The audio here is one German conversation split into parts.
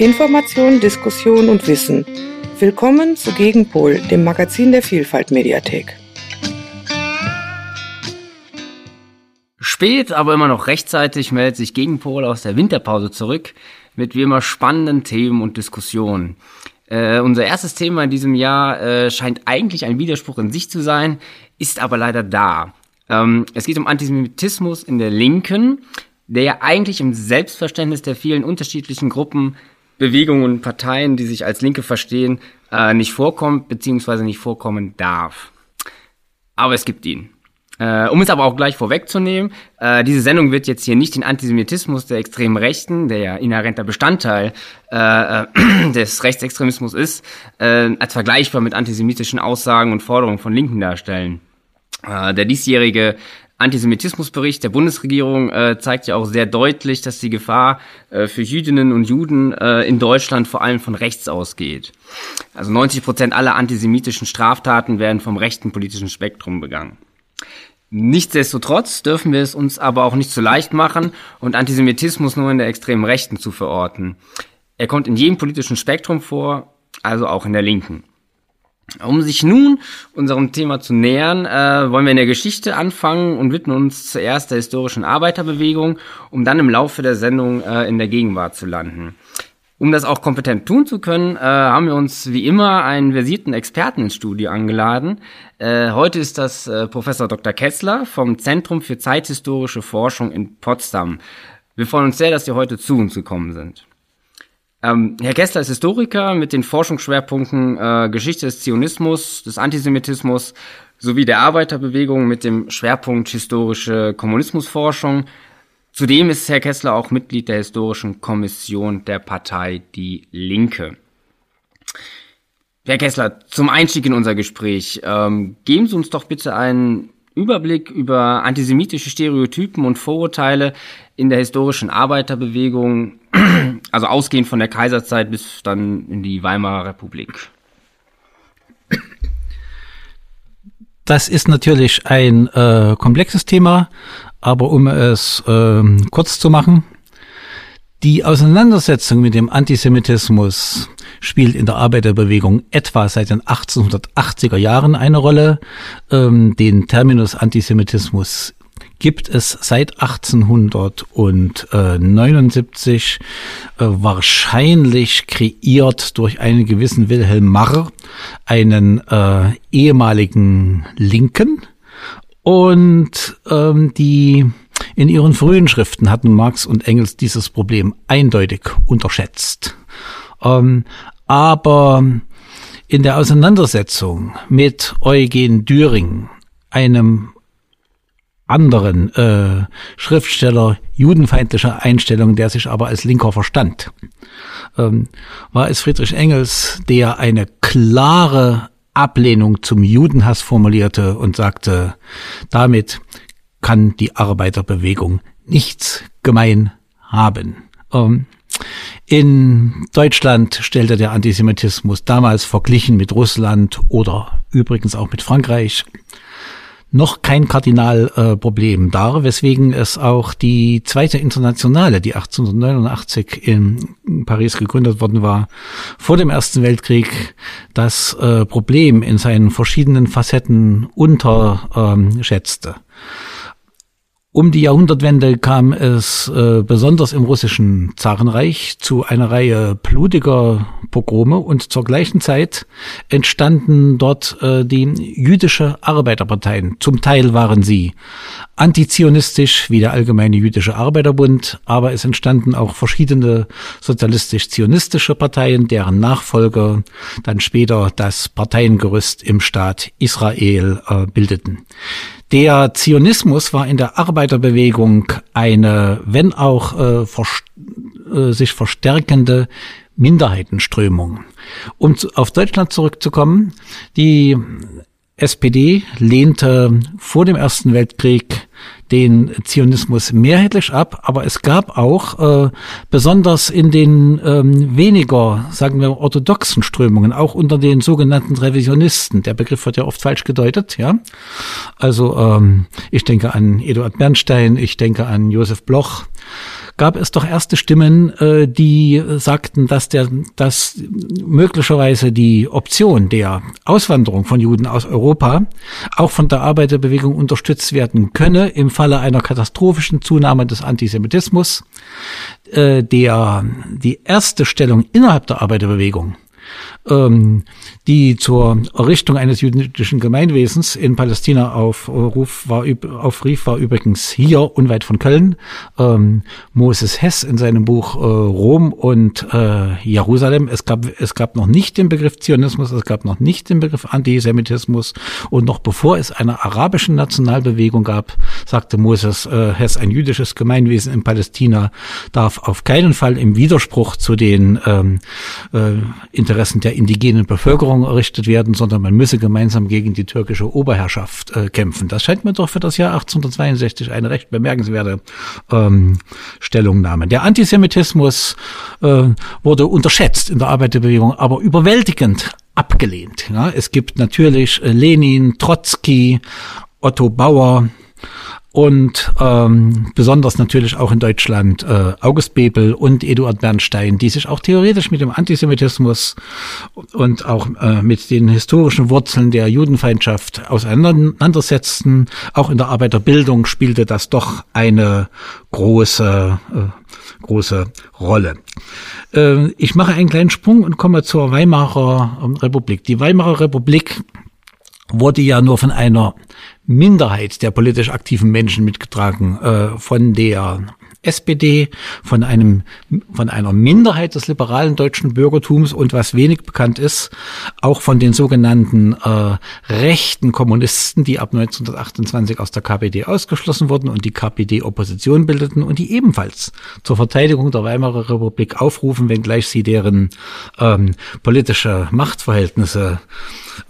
Information, Diskussion und Wissen. Willkommen zu Gegenpol, dem Magazin der Vielfalt Mediathek. Spät, aber immer noch rechtzeitig meldet sich Gegenpol aus der Winterpause zurück mit wie immer spannenden Themen und Diskussionen. Äh, unser erstes Thema in diesem Jahr äh, scheint eigentlich ein Widerspruch in sich zu sein, ist aber leider da. Ähm, es geht um Antisemitismus in der Linken, der ja eigentlich im Selbstverständnis der vielen unterschiedlichen Gruppen, Bewegungen und Parteien, die sich als Linke verstehen, äh, nicht vorkommt bzw. nicht vorkommen darf. Aber es gibt ihn. Äh, um es aber auch gleich vorwegzunehmen, äh, diese Sendung wird jetzt hier nicht den Antisemitismus der extremen Rechten, der ja inhärenter Bestandteil äh, des Rechtsextremismus ist, äh, als vergleichbar mit antisemitischen Aussagen und Forderungen von Linken darstellen. Äh, der diesjährige Antisemitismusbericht der Bundesregierung äh, zeigt ja auch sehr deutlich, dass die Gefahr äh, für Jüdinnen und Juden äh, in Deutschland vor allem von rechts ausgeht. Also 90 Prozent aller antisemitischen Straftaten werden vom rechten politischen Spektrum begangen. Nichtsdestotrotz dürfen wir es uns aber auch nicht zu leicht machen und Antisemitismus nur in der extremen Rechten zu verorten. Er kommt in jedem politischen Spektrum vor, also auch in der Linken. Um sich nun unserem Thema zu nähern, äh, wollen wir in der Geschichte anfangen und widmen uns zuerst der historischen Arbeiterbewegung, um dann im Laufe der Sendung äh, in der Gegenwart zu landen. Um das auch kompetent tun zu können, äh, haben wir uns wie immer einen versierten Experten ins Studio angeladen. Äh, heute ist das äh, Professor Dr. Kessler vom Zentrum für zeithistorische Forschung in Potsdam. Wir freuen uns sehr, dass Sie heute zu uns gekommen sind. Ähm, Herr Kessler ist Historiker mit den Forschungsschwerpunkten äh, Geschichte des Zionismus, des Antisemitismus sowie der Arbeiterbewegung mit dem Schwerpunkt historische Kommunismusforschung. Zudem ist Herr Kessler auch Mitglied der Historischen Kommission der Partei Die Linke. Herr Kessler, zum Einstieg in unser Gespräch, ähm, geben Sie uns doch bitte einen Überblick über antisemitische Stereotypen und Vorurteile in der historischen Arbeiterbewegung, also ausgehend von der Kaiserzeit bis dann in die Weimarer Republik. Das ist natürlich ein äh, komplexes Thema, aber um es äh, kurz zu machen, die Auseinandersetzung mit dem Antisemitismus spielt in der Arbeiterbewegung etwa seit den 1880er Jahren eine Rolle. Ähm, den Terminus Antisemitismus gibt es seit 1879 äh, wahrscheinlich kreiert durch einen gewissen Wilhelm Marr, einen äh, ehemaligen Linken, und ähm, die in ihren frühen Schriften hatten Marx und Engels dieses Problem eindeutig unterschätzt. Ähm, aber in der Auseinandersetzung mit Eugen Düring, einem anderen äh, Schriftsteller judenfeindlicher Einstellung, der sich aber als Linker verstand, ähm, war es Friedrich Engels, der eine klare Ablehnung zum Judenhass formulierte und sagte, damit kann die Arbeiterbewegung nichts gemein haben. Ähm, in Deutschland stellte der Antisemitismus damals verglichen mit Russland oder übrigens auch mit Frankreich noch kein Kardinalproblem äh, dar, weswegen es auch die zweite Internationale, die 1889 in Paris gegründet worden war, vor dem Ersten Weltkrieg das äh, Problem in seinen verschiedenen Facetten unterschätzte. Ähm, um die Jahrhundertwende kam es äh, besonders im russischen Zarenreich zu einer Reihe blutiger Pogrome und zur gleichen Zeit entstanden dort äh, die jüdische Arbeiterparteien. Zum Teil waren sie antizionistisch wie der Allgemeine Jüdische Arbeiterbund, aber es entstanden auch verschiedene sozialistisch-zionistische Parteien, deren Nachfolger dann später das Parteiengerüst im Staat Israel äh, bildeten. Der Zionismus war in der Arbeiterbewegung eine, wenn auch äh, vers äh, sich verstärkende Minderheitenströmung. Um zu, auf Deutschland zurückzukommen, die SPD lehnte vor dem Ersten Weltkrieg den Zionismus mehrheitlich ab, aber es gab auch äh, besonders in den ähm, weniger, sagen wir, orthodoxen Strömungen, auch unter den sogenannten Revisionisten, der Begriff wird ja oft falsch gedeutet, ja. Also ähm, ich denke an Eduard Bernstein, ich denke an Josef Bloch, gab es doch erste Stimmen, äh, die sagten, dass der, dass möglicherweise die Option der Auswanderung von Juden aus Europa auch von der Arbeiterbewegung unterstützt werden könne im Falle einer katastrophischen Zunahme des Antisemitismus. Äh, der, die erste Stellung innerhalb der Arbeiterbewegung ähm, die zur Errichtung eines jüdischen Gemeinwesens in Palästina aufruf war, aufrief, war übrigens hier unweit von Köln. Ähm, Moses Hess in seinem Buch äh, Rom und äh, Jerusalem. Es gab, es gab noch nicht den Begriff Zionismus, es gab noch nicht den Begriff Antisemitismus und noch bevor es eine arabische Nationalbewegung gab, sagte Moses äh, Hess, ein jüdisches Gemeinwesen in Palästina darf auf keinen Fall im Widerspruch zu den ähm, äh, Interessen der indigenen Bevölkerung errichtet werden, sondern man müsse gemeinsam gegen die türkische Oberherrschaft äh, kämpfen. Das scheint mir doch für das Jahr 1862 eine recht bemerkenswerte ähm, Stellungnahme. Der Antisemitismus äh, wurde unterschätzt in der Arbeiterbewegung, aber überwältigend abgelehnt. Ja, es gibt natürlich äh, Lenin, Trotzki, Otto Bauer, und ähm, besonders natürlich auch in Deutschland äh, August Bebel und Eduard Bernstein, die sich auch theoretisch mit dem Antisemitismus und auch äh, mit den historischen Wurzeln der Judenfeindschaft auseinandersetzten. Auch in der Arbeiterbildung spielte das doch eine große, äh, große Rolle. Äh, ich mache einen kleinen Sprung und komme zur Weimarer ähm, Republik. Die Weimarer Republik wurde ja nur von einer Minderheit der politisch aktiven Menschen mitgetragen, äh, von der SPD, von einem, von einer Minderheit des liberalen deutschen Bürgertums und was wenig bekannt ist, auch von den sogenannten äh, rechten Kommunisten, die ab 1928 aus der KPD ausgeschlossen wurden und die KPD Opposition bildeten und die ebenfalls zur Verteidigung der Weimarer Republik aufrufen, wenngleich sie deren ähm, politische Machtverhältnisse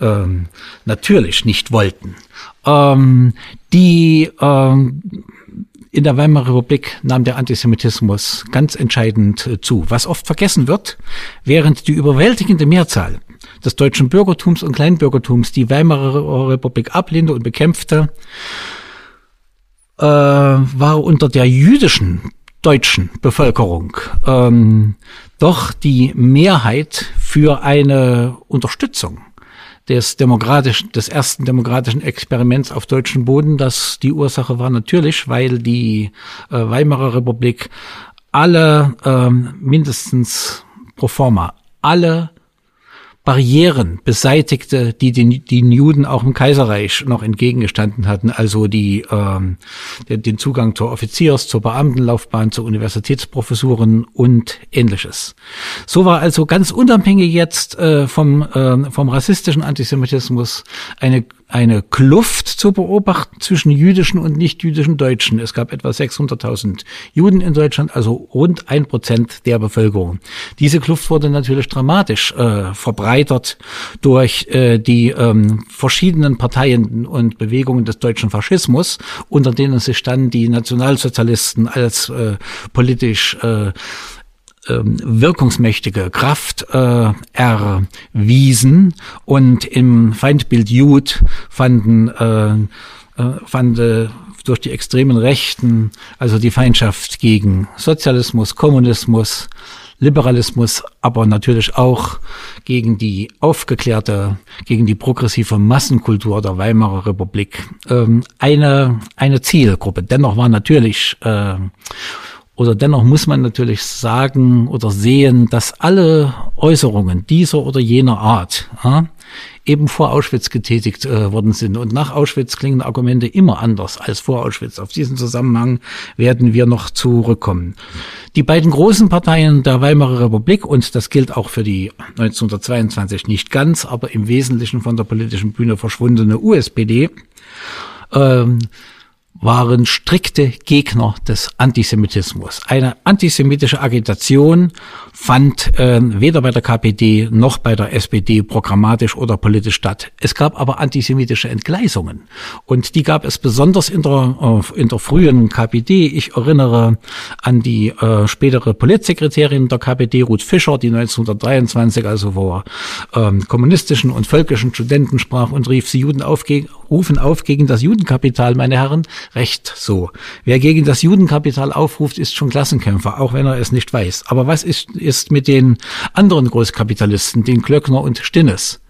ähm, natürlich nicht wollten. Ähm, die ähm, in der Weimarer Republik nahm der Antisemitismus ganz entscheidend äh, zu. Was oft vergessen wird, während die überwältigende Mehrzahl des deutschen Bürgertums und Kleinbürgertums die Weimarer Republik ablehnte und bekämpfte, äh, war unter der jüdischen deutschen Bevölkerung ähm, doch die Mehrheit für eine Unterstützung des demokratischen, des ersten demokratischen Experiments auf deutschem Boden. Das die Ursache war natürlich, weil die äh, Weimarer Republik alle ähm, mindestens pro forma alle Barrieren beseitigte, die den, den Juden auch im Kaiserreich noch entgegengestanden hatten, also die ähm, den, Zugang zur Offiziers-, zur Beamtenlaufbahn, zur Universitätsprofessuren und ähnliches. So war also ganz unabhängig jetzt äh, vom, äh, vom rassistischen Antisemitismus eine eine Kluft zu beobachten zwischen jüdischen und nicht-jüdischen Deutschen. Es gab etwa 600.000 Juden in Deutschland, also rund ein Prozent der Bevölkerung. Diese Kluft wurde natürlich dramatisch äh, verbreitert durch äh, die ähm, verschiedenen Parteien und Bewegungen des deutschen Faschismus, unter denen sich dann die Nationalsozialisten als äh, politisch äh, wirkungsmächtige Kraft äh, erwiesen und im Feindbild Jud fanden äh, äh, äh, durch die extremen Rechten also die Feindschaft gegen Sozialismus, Kommunismus, Liberalismus, aber natürlich auch gegen die aufgeklärte, gegen die progressive Massenkultur der Weimarer Republik ähm, eine eine Zielgruppe. Dennoch war natürlich äh, oder dennoch muss man natürlich sagen oder sehen, dass alle Äußerungen dieser oder jener Art ja, eben vor Auschwitz getätigt äh, worden sind. Und nach Auschwitz klingen Argumente immer anders als vor Auschwitz. Auf diesen Zusammenhang werden wir noch zurückkommen. Die beiden großen Parteien der Weimarer Republik, und das gilt auch für die 1922 nicht ganz, aber im Wesentlichen von der politischen Bühne verschwundene USPD, ähm, waren strikte Gegner des Antisemitismus. Eine antisemitische Agitation fand äh, weder bei der KPD noch bei der SPD programmatisch oder politisch statt. Es gab aber antisemitische Entgleisungen und die gab es besonders in der, äh, in der frühen KPD. Ich erinnere an die äh, spätere Politsekretärin der KPD, Ruth Fischer, die 1923 also vor ähm, kommunistischen und völkischen Studenten sprach und rief, sie Juden auf, rufen auf gegen das Judenkapital, meine Herren, recht so. Wer gegen das Judenkapital aufruft, ist schon Klassenkämpfer, auch wenn er es nicht weiß. Aber was ist, ist mit den anderen Großkapitalisten, den Klöckner und Stinnes?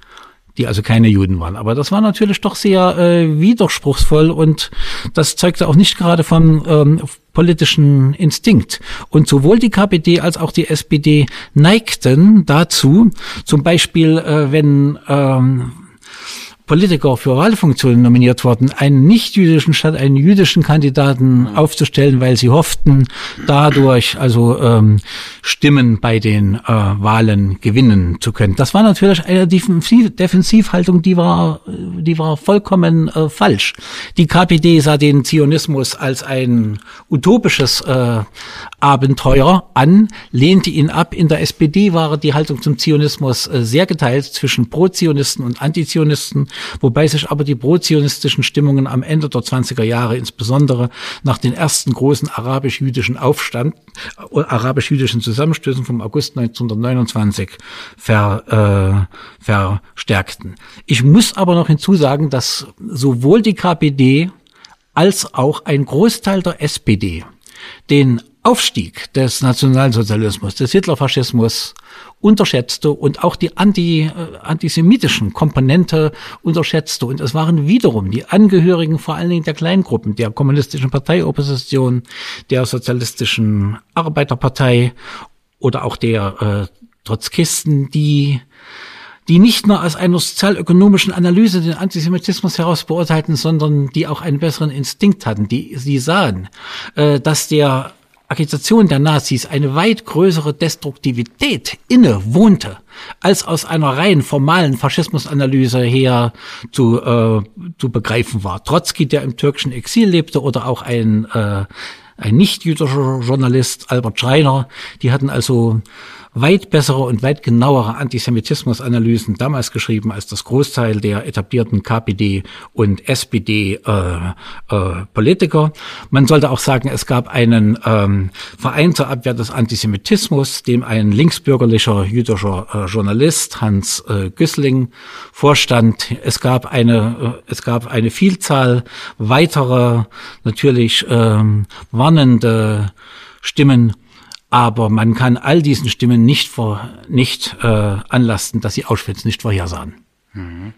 die also keine Juden waren. Aber das war natürlich doch sehr äh, widerspruchsvoll und das zeugte auch nicht gerade vom ähm, politischen Instinkt. Und sowohl die KPD als auch die SPD neigten dazu, zum Beispiel, äh, wenn ähm, Politiker für Wahlfunktionen nominiert worden, einen nicht-jüdischen statt einen jüdischen Kandidaten aufzustellen, weil sie hofften, dadurch also ähm, Stimmen bei den äh, Wahlen gewinnen zu können. Das war natürlich eine Defensiv Defensivhaltung, die war, die war vollkommen äh, falsch. Die KPD sah den Zionismus als ein utopisches äh, Abenteuer an, lehnte ihn ab. In der SPD war die Haltung zum Zionismus äh, sehr geteilt zwischen Pro-Zionisten und Antizionisten wobei sich aber die prozionistischen Stimmungen am Ende der 20er Jahre, insbesondere nach den ersten großen arabisch-jüdischen Aufstand, äh, arabisch-jüdischen Zusammenstößen vom August 1929 ver, äh, verstärkten. Ich muss aber noch hinzusagen, dass sowohl die KPD als auch ein Großteil der SPD den Aufstieg des Nationalsozialismus, des Hitlerfaschismus unterschätzte und auch die anti, äh, antisemitischen Komponente unterschätzte. Und es waren wiederum die Angehörigen vor allen Dingen der Kleingruppen, der kommunistischen Parteiopposition, der sozialistischen Arbeiterpartei oder auch der äh, Trotzkisten, die die nicht nur aus einer sozialökonomischen Analyse den Antisemitismus heraus beurteilten, sondern die auch einen besseren Instinkt hatten. Die, sie sahen, äh, dass der Agitation der Nazis eine weit größere Destruktivität inne wohnte, als aus einer rein formalen Faschismusanalyse her zu, äh, zu begreifen war. Trotzki, der im türkischen Exil lebte, oder auch ein, äh, ein nicht-jüdischer Journalist, Albert Schreiner, die hatten also weit bessere und weit genauere Antisemitismusanalysen damals geschrieben als das Großteil der etablierten KPD und SPD äh, äh, Politiker. Man sollte auch sagen, es gab einen ähm, Verein zur Abwehr des Antisemitismus, dem ein linksbürgerlicher jüdischer äh, Journalist Hans äh, Güssling vorstand. Es gab eine äh, es gab eine Vielzahl weiterer natürlich ähm, warnende Stimmen aber man kann all diesen Stimmen nicht, vor, nicht äh, anlasten, dass sie Auschwitz nicht vorhersahen. Mhm.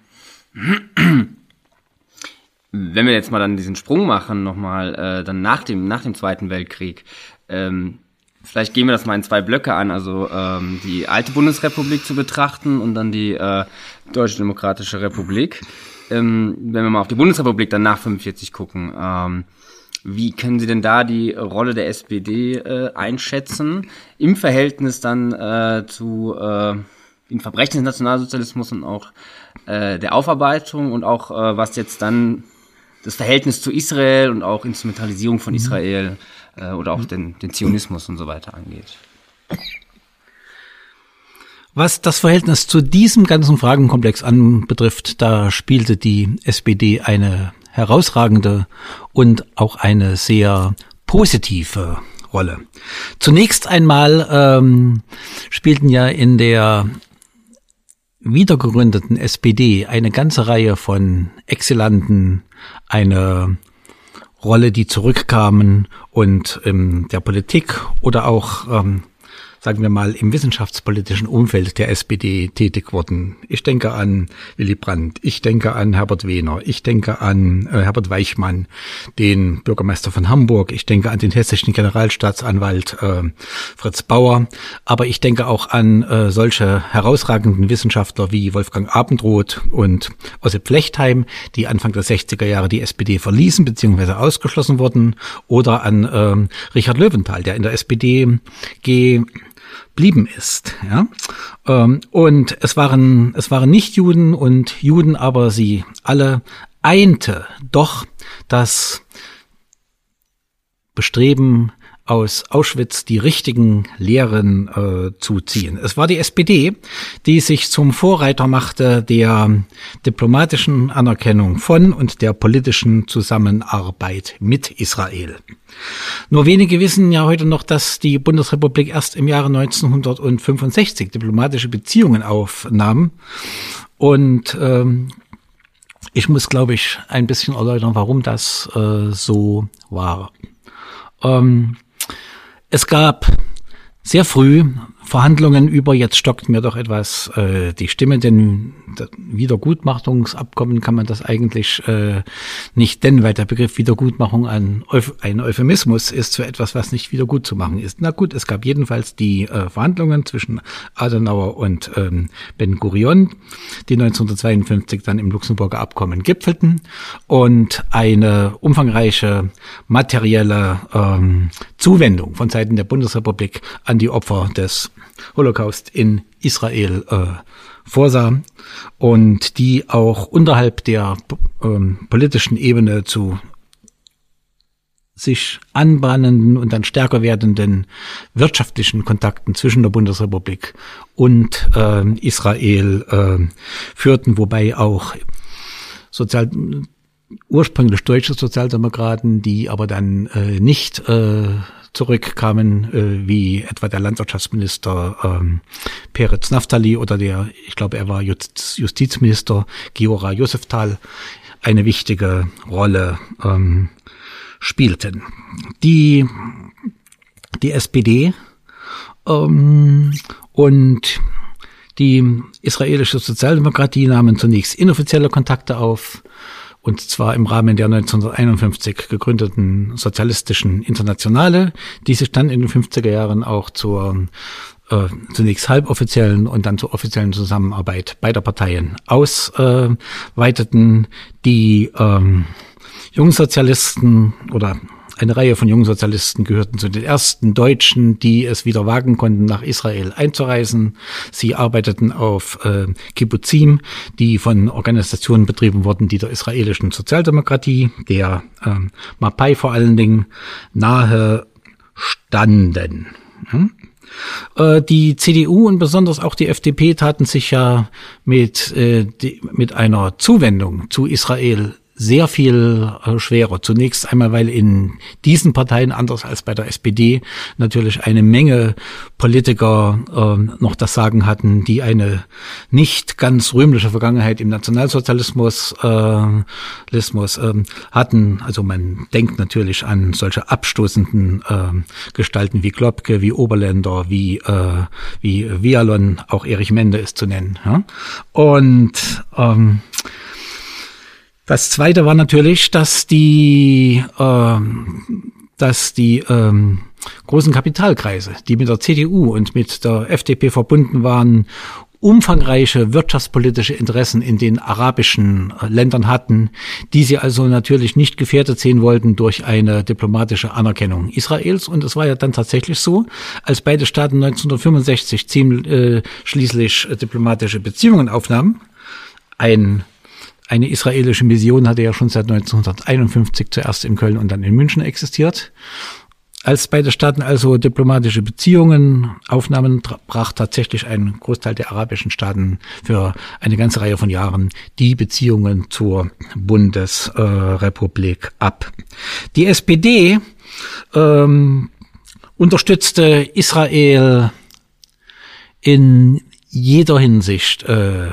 Wenn wir jetzt mal dann diesen Sprung machen, nochmal, äh, dann nach dem, nach dem Zweiten Weltkrieg, ähm, vielleicht gehen wir das mal in zwei Blöcke an, also ähm, die alte Bundesrepublik zu betrachten und dann die äh, Deutsche Demokratische Republik. Ähm, wenn wir mal auf die Bundesrepublik dann nach 45 gucken, ähm, wie können Sie denn da die Rolle der SPD äh, einschätzen im Verhältnis dann äh, zu äh, den Verbrechen des Nationalsozialismus und auch äh, der Aufarbeitung und auch äh, was jetzt dann das Verhältnis zu Israel und auch Instrumentalisierung von mhm. Israel äh, oder auch den, den Zionismus und so weiter angeht? Was das Verhältnis zu diesem ganzen Fragenkomplex anbetrifft, da spielte die SPD eine herausragende und auch eine sehr positive Rolle. Zunächst einmal ähm, spielten ja in der wiedergegründeten SPD eine ganze Reihe von Exilanten eine Rolle, die zurückkamen und in der Politik oder auch ähm, sagen wir mal, im wissenschaftspolitischen Umfeld der SPD tätig wurden. Ich denke an Willy Brandt, ich denke an Herbert Wehner, ich denke an äh, Herbert Weichmann, den Bürgermeister von Hamburg, ich denke an den hessischen Generalstaatsanwalt äh, Fritz Bauer, aber ich denke auch an äh, solche herausragenden Wissenschaftler wie Wolfgang Abendroth und Ossip Flechtheim, die Anfang der 60er Jahre die SPD verließen bzw. ausgeschlossen wurden, oder an äh, Richard Löwenthal, der in der SPD G blieben ist. Ja? Ähm, und es waren, es waren nicht Juden und Juden, aber sie alle einte doch das Bestreben, aus Auschwitz die richtigen Lehren äh, zu ziehen. Es war die SPD, die sich zum Vorreiter machte der diplomatischen Anerkennung von und der politischen Zusammenarbeit mit Israel. Nur wenige wissen ja heute noch, dass die Bundesrepublik erst im Jahre 1965 diplomatische Beziehungen aufnahm. Und ähm, ich muss, glaube ich, ein bisschen erläutern, warum das äh, so war. Ähm, es gab sehr früh Verhandlungen über, jetzt stockt mir doch etwas äh, die Stimme, denn Wiedergutmachungsabkommen kann man das eigentlich äh, nicht nennen, weil der Begriff Wiedergutmachung ein, ein Euphemismus ist für etwas, was nicht wieder gut zu machen ist. Na gut, es gab jedenfalls die äh, Verhandlungen zwischen Adenauer und ähm, Ben Gurion, die 1952 dann im Luxemburger Abkommen gipfelten und eine umfangreiche materielle ähm, Zuwendung von Seiten der Bundesrepublik an die Opfer des Holocaust in Israel äh, vorsah und die auch unterhalb der ähm, politischen Ebene zu sich anbahnenden und dann stärker werdenden wirtschaftlichen Kontakten zwischen der Bundesrepublik und äh, Israel äh, führten, wobei auch Sozial ursprünglich deutsche Sozialdemokraten, die aber dann äh, nicht äh, zurückkamen, äh, wie etwa der Landwirtschaftsminister ähm, Peretz Naftali oder der, ich glaube, er war Just, Justizminister Giora Joseftal, eine wichtige Rolle ähm, spielten. Die, die SPD ähm, und die israelische Sozialdemokratie nahmen zunächst inoffizielle Kontakte auf, und zwar im Rahmen der 1951 gegründeten Sozialistischen Internationale, die sich dann in den 50er Jahren auch zur äh, zunächst halboffiziellen und dann zur offiziellen Zusammenarbeit beider Parteien ausweiteten. Äh, die ähm, Jungsozialisten oder eine Reihe von jungen Sozialisten gehörten zu den ersten Deutschen, die es wieder wagen konnten, nach Israel einzureisen. Sie arbeiteten auf äh, Kibbutzim, die von Organisationen betrieben wurden, die der israelischen Sozialdemokratie, der äh, Mapai vor allen Dingen, nahe standen. Hm? Äh, die CDU und besonders auch die FDP taten sich ja mit, äh, mit einer Zuwendung zu Israel sehr viel äh, schwerer. Zunächst einmal, weil in diesen Parteien, anders als bei der SPD, natürlich eine Menge Politiker äh, noch das Sagen hatten, die eine nicht ganz rühmliche Vergangenheit im Nationalsozialismus äh, Lismus, äh, hatten. Also man denkt natürlich an solche abstoßenden äh, Gestalten wie Klopke, wie Oberländer, wie, äh, wie Vialon, auch Erich Mende ist zu nennen. Ja? Und ähm, das zweite war natürlich, dass die, äh, dass die ähm, großen Kapitalkreise, die mit der CDU und mit der FDP verbunden waren, umfangreiche wirtschaftspolitische Interessen in den arabischen äh, Ländern hatten, die sie also natürlich nicht gefährdet sehen wollten durch eine diplomatische Anerkennung Israels. Und es war ja dann tatsächlich so, als beide Staaten 1965 ziemlich, äh, schließlich äh, diplomatische Beziehungen aufnahmen, ein eine israelische Mission hatte ja schon seit 1951 zuerst in Köln und dann in München existiert. Als beide Staaten also diplomatische Beziehungen aufnahmen, brach tatsächlich ein Großteil der arabischen Staaten für eine ganze Reihe von Jahren die Beziehungen zur Bundesrepublik äh, ab. Die SPD ähm, unterstützte Israel in jeder Hinsicht. Äh,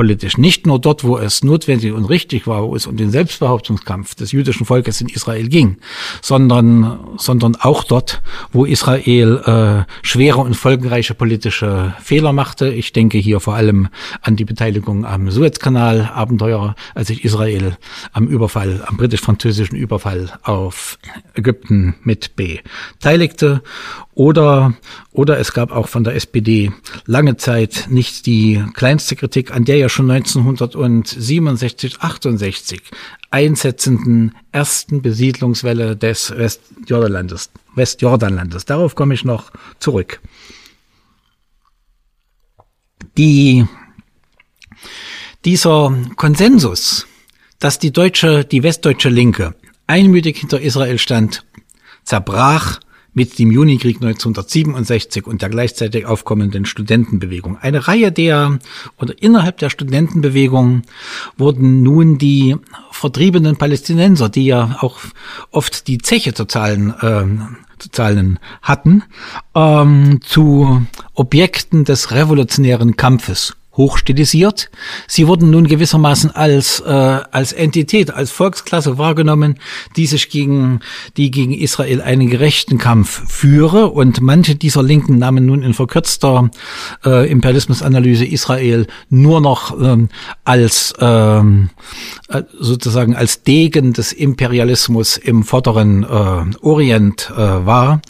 politisch. Nicht nur dort, wo es notwendig und richtig war, wo es um den Selbstbehauptungskampf des jüdischen Volkes in Israel ging, sondern, sondern auch dort, wo Israel äh, schwere und folgenreiche politische Fehler machte. Ich denke hier vor allem an die Beteiligung am Suezkanal, Abenteuer, als sich Israel am Überfall, am britisch-französischen Überfall auf Ägypten mit beteiligte oder, oder es gab auch von der SPD lange Zeit nicht die kleinste Kritik an der ja schon 1967, 68 einsetzenden ersten Besiedlungswelle des Westjordanlandes. Westjordanlandes. Darauf komme ich noch zurück. Die, dieser Konsensus, dass die deutsche, die westdeutsche Linke einmütig hinter Israel stand, zerbrach mit dem Junikrieg 1967 und der gleichzeitig aufkommenden Studentenbewegung. Eine Reihe der oder innerhalb der Studentenbewegung wurden nun die vertriebenen Palästinenser, die ja auch oft die Zeche zu zahlen äh, zu zahlen hatten, ähm, zu Objekten des revolutionären Kampfes hochstilisiert. Sie wurden nun gewissermaßen als, äh, als Entität, als Volksklasse wahrgenommen, die sich gegen, die gegen Israel einen gerechten Kampf führe. Und manche dieser Linken nahmen nun in verkürzter äh, Imperialismusanalyse Israel nur noch ähm, als, ähm, äh, sozusagen als Degen des Imperialismus im vorderen äh, Orient äh, wahr.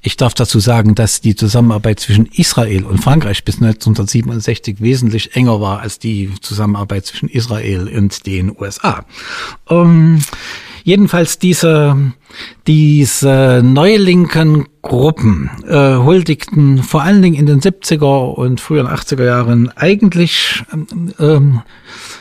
Ich darf dazu sagen, dass die Zusammenarbeit zwischen Israel und Frankreich bis 1967 wesentlich wesentlich enger war als die Zusammenarbeit zwischen Israel und den USA. Ähm, jedenfalls diese, diese neulinken Gruppen äh, huldigten vor allen Dingen in den 70er und frühen 80er Jahren eigentlich ähm,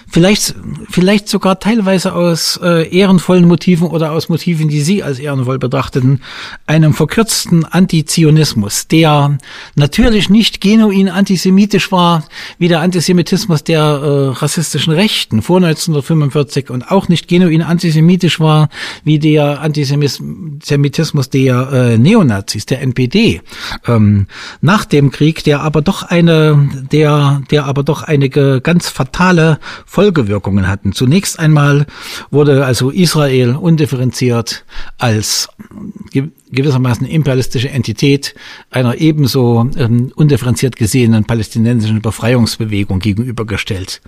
vielleicht, vielleicht sogar teilweise aus äh, ehrenvollen Motiven oder aus Motiven, die Sie als ehrenvoll betrachteten, einem verkürzten Antizionismus, der natürlich nicht genuin antisemitisch war, wie der Antisemitismus der äh, rassistischen Rechten vor 1945 und auch nicht genuin antisemitisch war, wie der Antisemitismus der äh, Neonazis, der NPD, ähm, nach dem Krieg, der aber doch eine, der, der aber doch einige ganz fatale Folgewirkungen hatten. Zunächst einmal wurde also Israel undifferenziert als gewissermaßen imperialistische Entität einer ebenso ähm, undifferenziert gesehenen palästinensischen Befreiungsbewegung gegenübergestellt.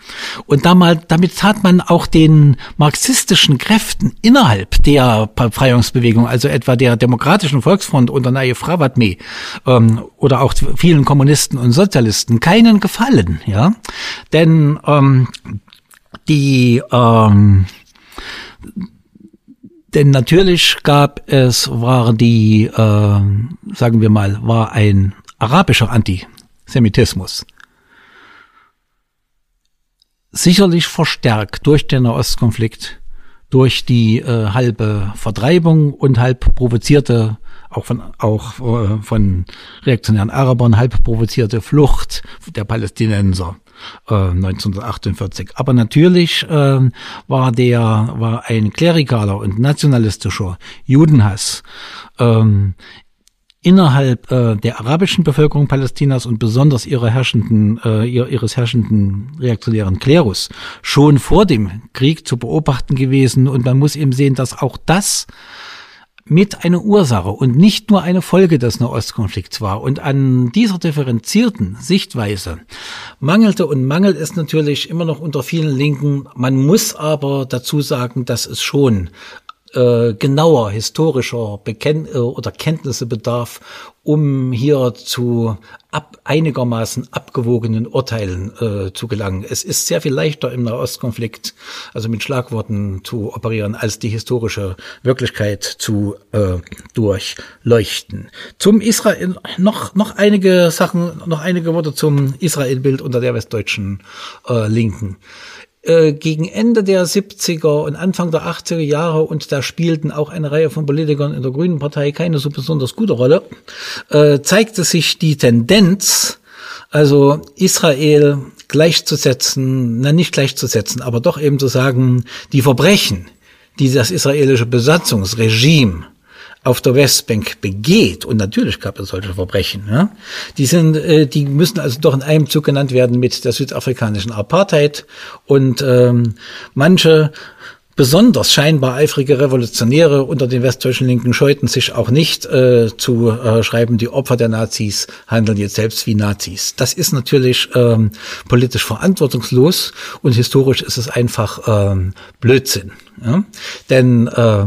Und damals, damit tat man auch den marxistischen Kräften innerhalb der Befreiungsbewegung, also etwa der Demokratischen Volksfront unter Naye Fravatme ähm, oder auch vielen Kommunisten und Sozialisten keinen Gefallen, ja, denn ähm, die ähm, denn natürlich gab es, war die, äh, sagen wir mal, war ein arabischer Antisemitismus. Sicherlich verstärkt durch den Nahostkonflikt, durch die äh, halbe Vertreibung und halb provozierte auch von, auch äh, von reaktionären Arabern halb provozierte Flucht der Palästinenser äh, 1948. Aber natürlich äh, war der war ein klerikaler und nationalistischer Judenhass ähm, innerhalb äh, der arabischen Bevölkerung Palästinas und besonders ihrer herrschenden, äh, ihres herrschenden reaktionären Klerus schon vor dem Krieg zu beobachten gewesen. Und man muss eben sehen, dass auch das mit einer Ursache und nicht nur eine Folge des Nahostkonflikts war. Und an dieser differenzierten Sichtweise mangelte und mangelt es natürlich immer noch unter vielen Linken. Man muss aber dazu sagen, dass es schon äh, genauer historischer Bekenn äh, oder Kenntnisse bedarf, um hier zu ab, einigermaßen abgewogenen Urteilen äh, zu gelangen. Es ist sehr viel leichter im Nahostkonflikt, also mit Schlagworten zu operieren, als die historische Wirklichkeit zu äh, durchleuchten. Zum Israel noch noch einige Sachen, noch einige Worte zum Israel-Bild unter der westdeutschen äh, Linken. Äh, gegen Ende der 70er und Anfang der 80er Jahre und da spielten auch eine Reihe von Politikern in der Grünen Partei keine so besonders gute Rolle, äh, zeigte sich die Tendenz, also Israel gleichzusetzen, na nicht gleichzusetzen, aber doch eben zu sagen, die Verbrechen, die das israelische Besatzungsregime auf der Westbank begeht, und natürlich gab es solche Verbrechen, ja, die sind, äh, die müssen also doch in einem Zug genannt werden mit der südafrikanischen Apartheid und ähm, manche besonders scheinbar eifrige Revolutionäre unter den westdeutschen Linken scheuten sich auch nicht äh, zu äh, schreiben, die Opfer der Nazis handeln jetzt selbst wie Nazis. Das ist natürlich ähm, politisch verantwortungslos und historisch ist es einfach ähm, Blödsinn. Ja? Denn äh,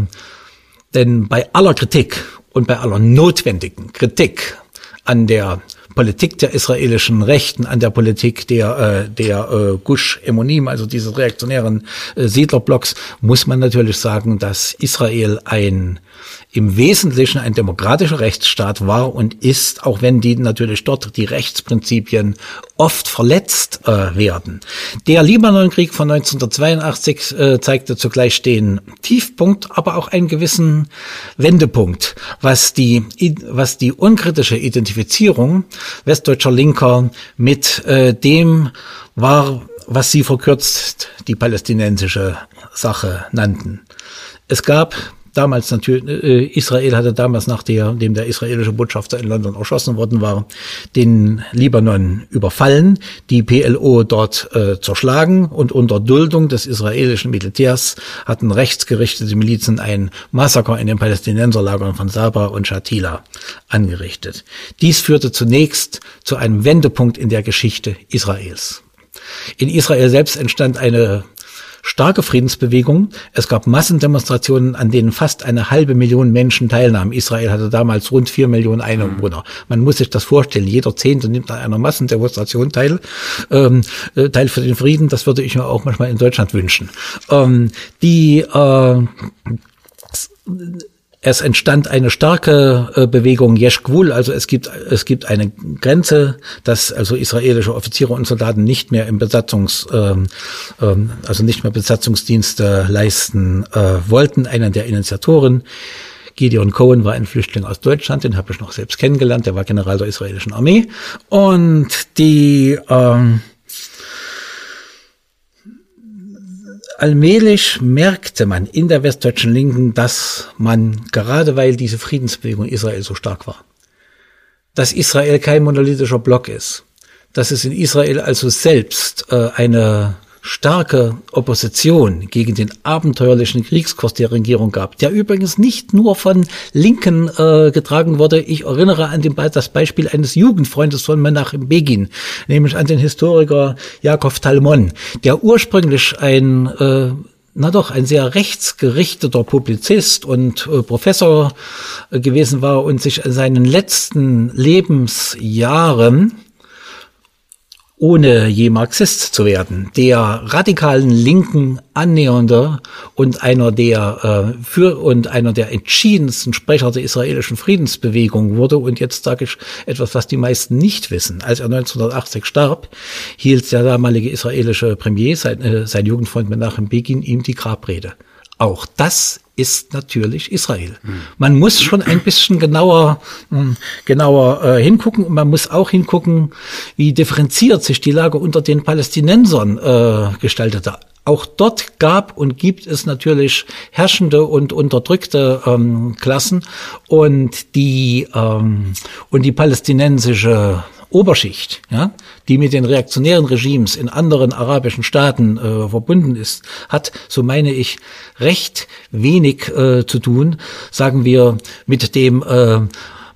denn bei aller Kritik und bei aller notwendigen Kritik an der Politik der israelischen Rechten, an der Politik der, äh, der äh, Gush Emonim, also dieses reaktionären äh, Siedlerblocks, muss man natürlich sagen, dass Israel ein im Wesentlichen ein demokratischer Rechtsstaat war und ist, auch wenn die natürlich dort die Rechtsprinzipien oft verletzt äh, werden. Der Libanonkrieg von 1982 äh, zeigte zugleich den Tiefpunkt, aber auch einen gewissen Wendepunkt, was die, was die unkritische Identifizierung westdeutscher Linker mit äh, dem war, was sie verkürzt die palästinensische Sache nannten. Es gab damals natürlich, äh, Israel hatte damals, nachdem der israelische Botschafter in London erschossen worden war, den Libanon überfallen, die PLO dort äh, zerschlagen und unter Duldung des israelischen Militärs hatten rechtsgerichtete Milizen ein Massaker in den Palästinenserlagern von Sabra und Shatila angerichtet. Dies führte zunächst zu einem Wendepunkt in der Geschichte Israels. In Israel selbst entstand eine starke Friedensbewegung. Es gab Massendemonstrationen, an denen fast eine halbe Million Menschen teilnahmen. Israel hatte damals rund vier Millionen Einwohner. Man muss sich das vorstellen. Jeder Zehnte nimmt an einer Massendemonstration teil, ähm, äh, teil für den Frieden. Das würde ich mir auch manchmal in Deutschland wünschen. Ähm, die äh, es entstand eine starke äh, Bewegung Yeshgwul, also es gibt es gibt eine Grenze, dass also israelische Offiziere und Soldaten nicht mehr im Besatzungs ähm, ähm, also nicht mehr Besatzungsdienste leisten äh, wollten. Einer der Initiatoren Gideon Cohen war ein Flüchtling aus Deutschland, den habe ich noch selbst kennengelernt, der war General der israelischen Armee und die ähm, allmählich merkte man in der westdeutschen Linken, dass man, gerade weil diese Friedensbewegung Israel so stark war, dass Israel kein monolithischer Block ist, dass es in Israel also selbst äh, eine starke Opposition gegen den abenteuerlichen Kriegskurs der Regierung gab, der übrigens nicht nur von Linken äh, getragen wurde. Ich erinnere an den, das Beispiel eines Jugendfreundes von Menachem Begin, nämlich an den Historiker Jakob Talmon, der ursprünglich ein äh, na doch, ein sehr rechtsgerichteter Publizist und äh, Professor äh, gewesen war und sich in seinen letzten Lebensjahren ohne je Marxist zu werden, der radikalen Linken annähernder und einer der äh, für und einer der entschiedensten Sprecher der israelischen Friedensbewegung wurde. Und jetzt sage ich etwas, was die meisten nicht wissen. Als er 1980 starb, hielt der damalige israelische Premier, sein, äh, sein Jugendfreund Menachem Begin, ihm die Grabrede. Auch das ist natürlich Israel. Man muss schon ein bisschen genauer, hm, genauer äh, hingucken und man muss auch hingucken, wie differenziert sich die Lage unter den Palästinensern äh, gestaltete. Auch dort gab und gibt es natürlich herrschende und unterdrückte ähm, Klassen und die ähm, und die palästinensische Oberschicht, ja, die mit den reaktionären Regimes in anderen arabischen Staaten äh, verbunden ist, hat, so meine ich, recht wenig äh, zu tun, sagen wir, mit dem äh,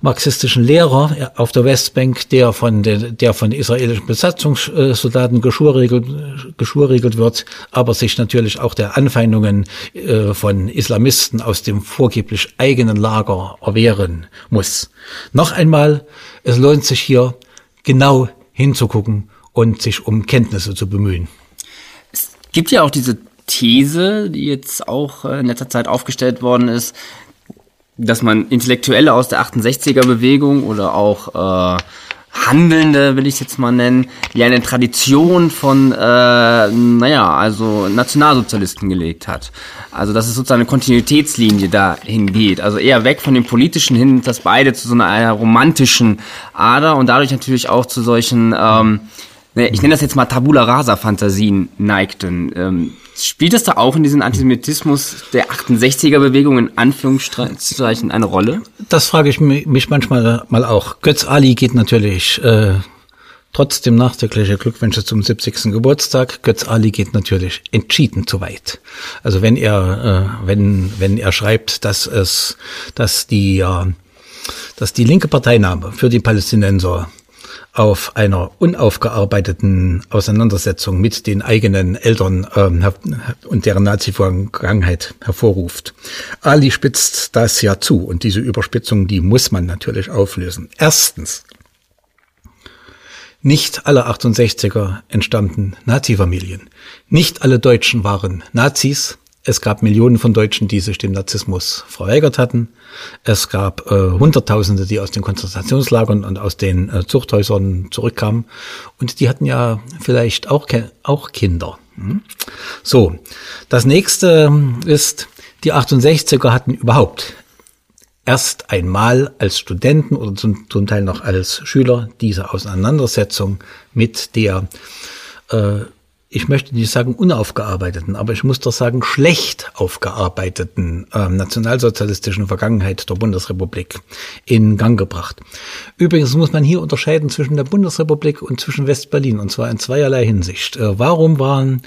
marxistischen Lehrer auf der Westbank, der von der, der von israelischen Besatzungssoldaten geschurregelt, geschurregelt wird, aber sich natürlich auch der Anfeindungen äh, von Islamisten aus dem vorgeblich eigenen Lager erwehren muss. Noch einmal, es lohnt sich hier genau hinzugucken und sich um Kenntnisse zu bemühen. Es gibt ja auch diese These, die jetzt auch äh, in letzter Zeit aufgestellt worden ist, dass man Intellektuelle aus der 68er Bewegung oder auch äh, Handelnde, will ich es jetzt mal nennen, die eine Tradition von, äh, naja, also Nationalsozialisten gelegt hat. Also dass es sozusagen eine Kontinuitätslinie dahin geht. Also eher weg von dem Politischen hin, dass beide zu so einer, romantischen Ader und dadurch natürlich auch zu solchen, ähm, ne, ich nenne das jetzt mal Tabula Rasa Fantasien neigten. Ähm, Spielt es da auch in diesem Antisemitismus der 68er-Bewegung in Anführungszeichen eine Rolle? Das frage ich mich manchmal mal auch. Götz Ali geht natürlich äh, trotzdem nachträgliche Glückwünsche zum 70. Geburtstag. Götz Ali geht natürlich entschieden zu weit. Also wenn er äh, wenn wenn er schreibt, dass es dass die äh, dass die linke Parteinahme für die Palästinenser auf einer unaufgearbeiteten Auseinandersetzung mit den eigenen Eltern ähm, und deren Nazi-Vergangenheit hervorruft. Ali spitzt das ja zu und diese Überspitzung, die muss man natürlich auflösen. Erstens, nicht alle 68er entstammten Nazi-Familien. Nicht alle Deutschen waren Nazis. Es gab Millionen von Deutschen, die sich dem Narzissmus verweigert hatten. Es gab äh, Hunderttausende, die aus den Konzentrationslagern und aus den äh, Zuchthäusern zurückkamen. Und die hatten ja vielleicht auch, auch Kinder. Hm? So, das nächste ist, die 68er hatten überhaupt erst einmal als Studenten oder zum, zum Teil noch als Schüler diese Auseinandersetzung mit der äh, ich möchte nicht sagen unaufgearbeiteten, aber ich muss doch sagen schlecht aufgearbeiteten äh, nationalsozialistischen Vergangenheit der Bundesrepublik in Gang gebracht. Übrigens muss man hier unterscheiden zwischen der Bundesrepublik und zwischen Westberlin und zwar in zweierlei Hinsicht. Äh, warum waren,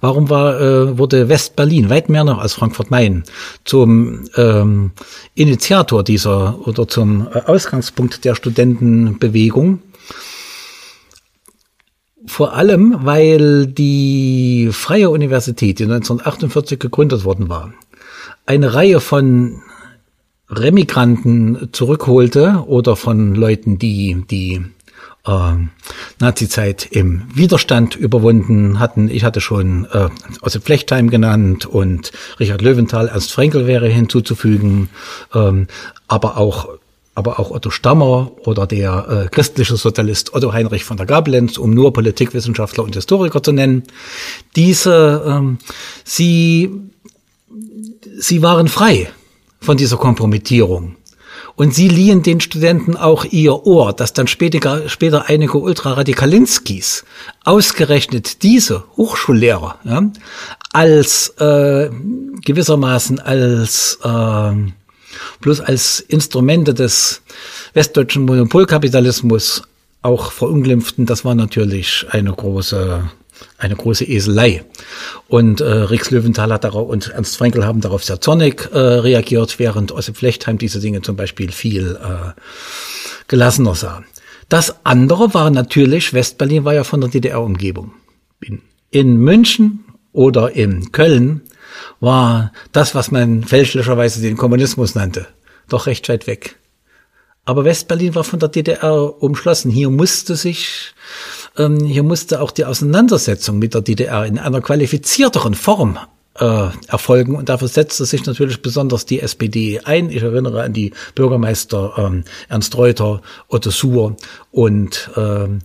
warum war, äh, wurde Westberlin weit mehr noch als Frankfurt-Main zum ähm, Initiator dieser oder zum äh, Ausgangspunkt der Studentenbewegung? Vor allem, weil die Freie Universität, die 1948 gegründet worden war, eine Reihe von Remigranten zurückholte oder von Leuten, die die äh, Nazizeit im Widerstand überwunden hatten. Ich hatte schon äh, Ossip Flechtheim genannt und Richard Löwenthal, Ernst Frenkel wäre hinzuzufügen, ähm, aber auch aber auch Otto Stammer oder der äh, christliche Sozialist Otto Heinrich von der Gablenz, um nur Politikwissenschaftler und Historiker zu nennen. Diese, ähm, sie, sie waren frei von dieser Kompromittierung. Und sie liehen den Studenten auch ihr Ohr, dass dann später, später einige Ultraradikalinskis ausgerechnet diese Hochschullehrer ja, als äh, gewissermaßen als äh, bloß als Instrumente des westdeutschen Monopolkapitalismus auch verunglimpften, das war natürlich eine große eine große Eselei. Und äh, Rix Löwenthal hat darauf und Ernst Frenkel haben darauf sehr zornig äh, reagiert, während Ossip Flechtheim diese Dinge zum Beispiel viel äh, gelassener sah. Das andere war natürlich, Westberlin war ja von der DDR-Umgebung. In, in München oder in Köln war das, was man fälschlicherweise den Kommunismus nannte, doch recht weit weg. Aber Westberlin war von der DDR umschlossen. Hier musste sich, ähm, hier musste auch die Auseinandersetzung mit der DDR in einer qualifizierteren Form äh, erfolgen. Und dafür setzte sich natürlich besonders die SPD ein. Ich erinnere an die Bürgermeister ähm, Ernst Reuter, Otto Suhr und ähm,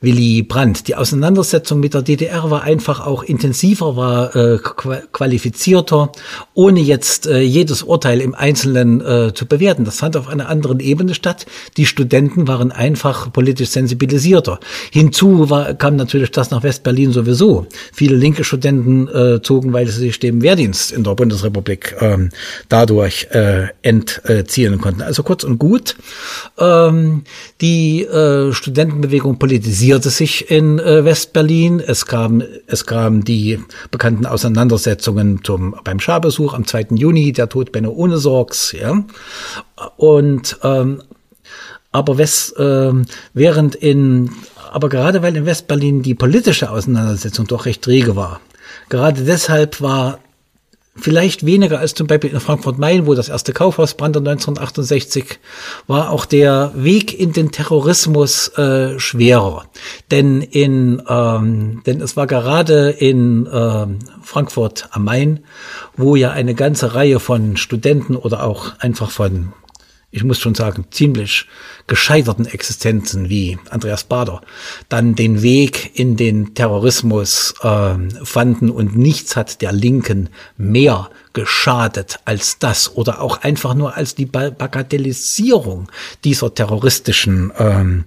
Willy Brandt. Die Auseinandersetzung mit der DDR war einfach auch intensiver, war äh, qualifizierter, ohne jetzt äh, jedes Urteil im Einzelnen äh, zu bewerten. Das fand auf einer anderen Ebene statt. Die Studenten waren einfach politisch sensibilisierter. Hinzu war, kam natürlich das nach Westberlin sowieso. Viele linke Studenten äh, zogen, weil sie sich dem Wehrdienst in der Bundesrepublik ähm, dadurch äh, entziehen konnten. Also kurz und gut, ähm, die äh, Studentenbewegung politisiert politisierte sich in äh, Westberlin. Es kam, es kam die bekannten Auseinandersetzungen zum, beim Scharbesuch am 2. Juni, der Tod Benno Ohnesorgs, ja. Und, ähm, aber West, äh, während in, aber gerade weil in Westberlin die politische Auseinandersetzung doch recht rege war, gerade deshalb war vielleicht weniger als zum Beispiel in Frankfurt-Main, wo das erste Kaufhaus brannte 1968, war auch der Weg in den Terrorismus äh, schwerer. Denn in, ähm, denn es war gerade in ähm, Frankfurt am Main, wo ja eine ganze Reihe von Studenten oder auch einfach von ich muss schon sagen, ziemlich gescheiterten Existenzen wie Andreas Bader dann den Weg in den Terrorismus äh, fanden und nichts hat der Linken mehr geschadet als das oder auch einfach nur als die Bagatellisierung dieser terroristischen ähm,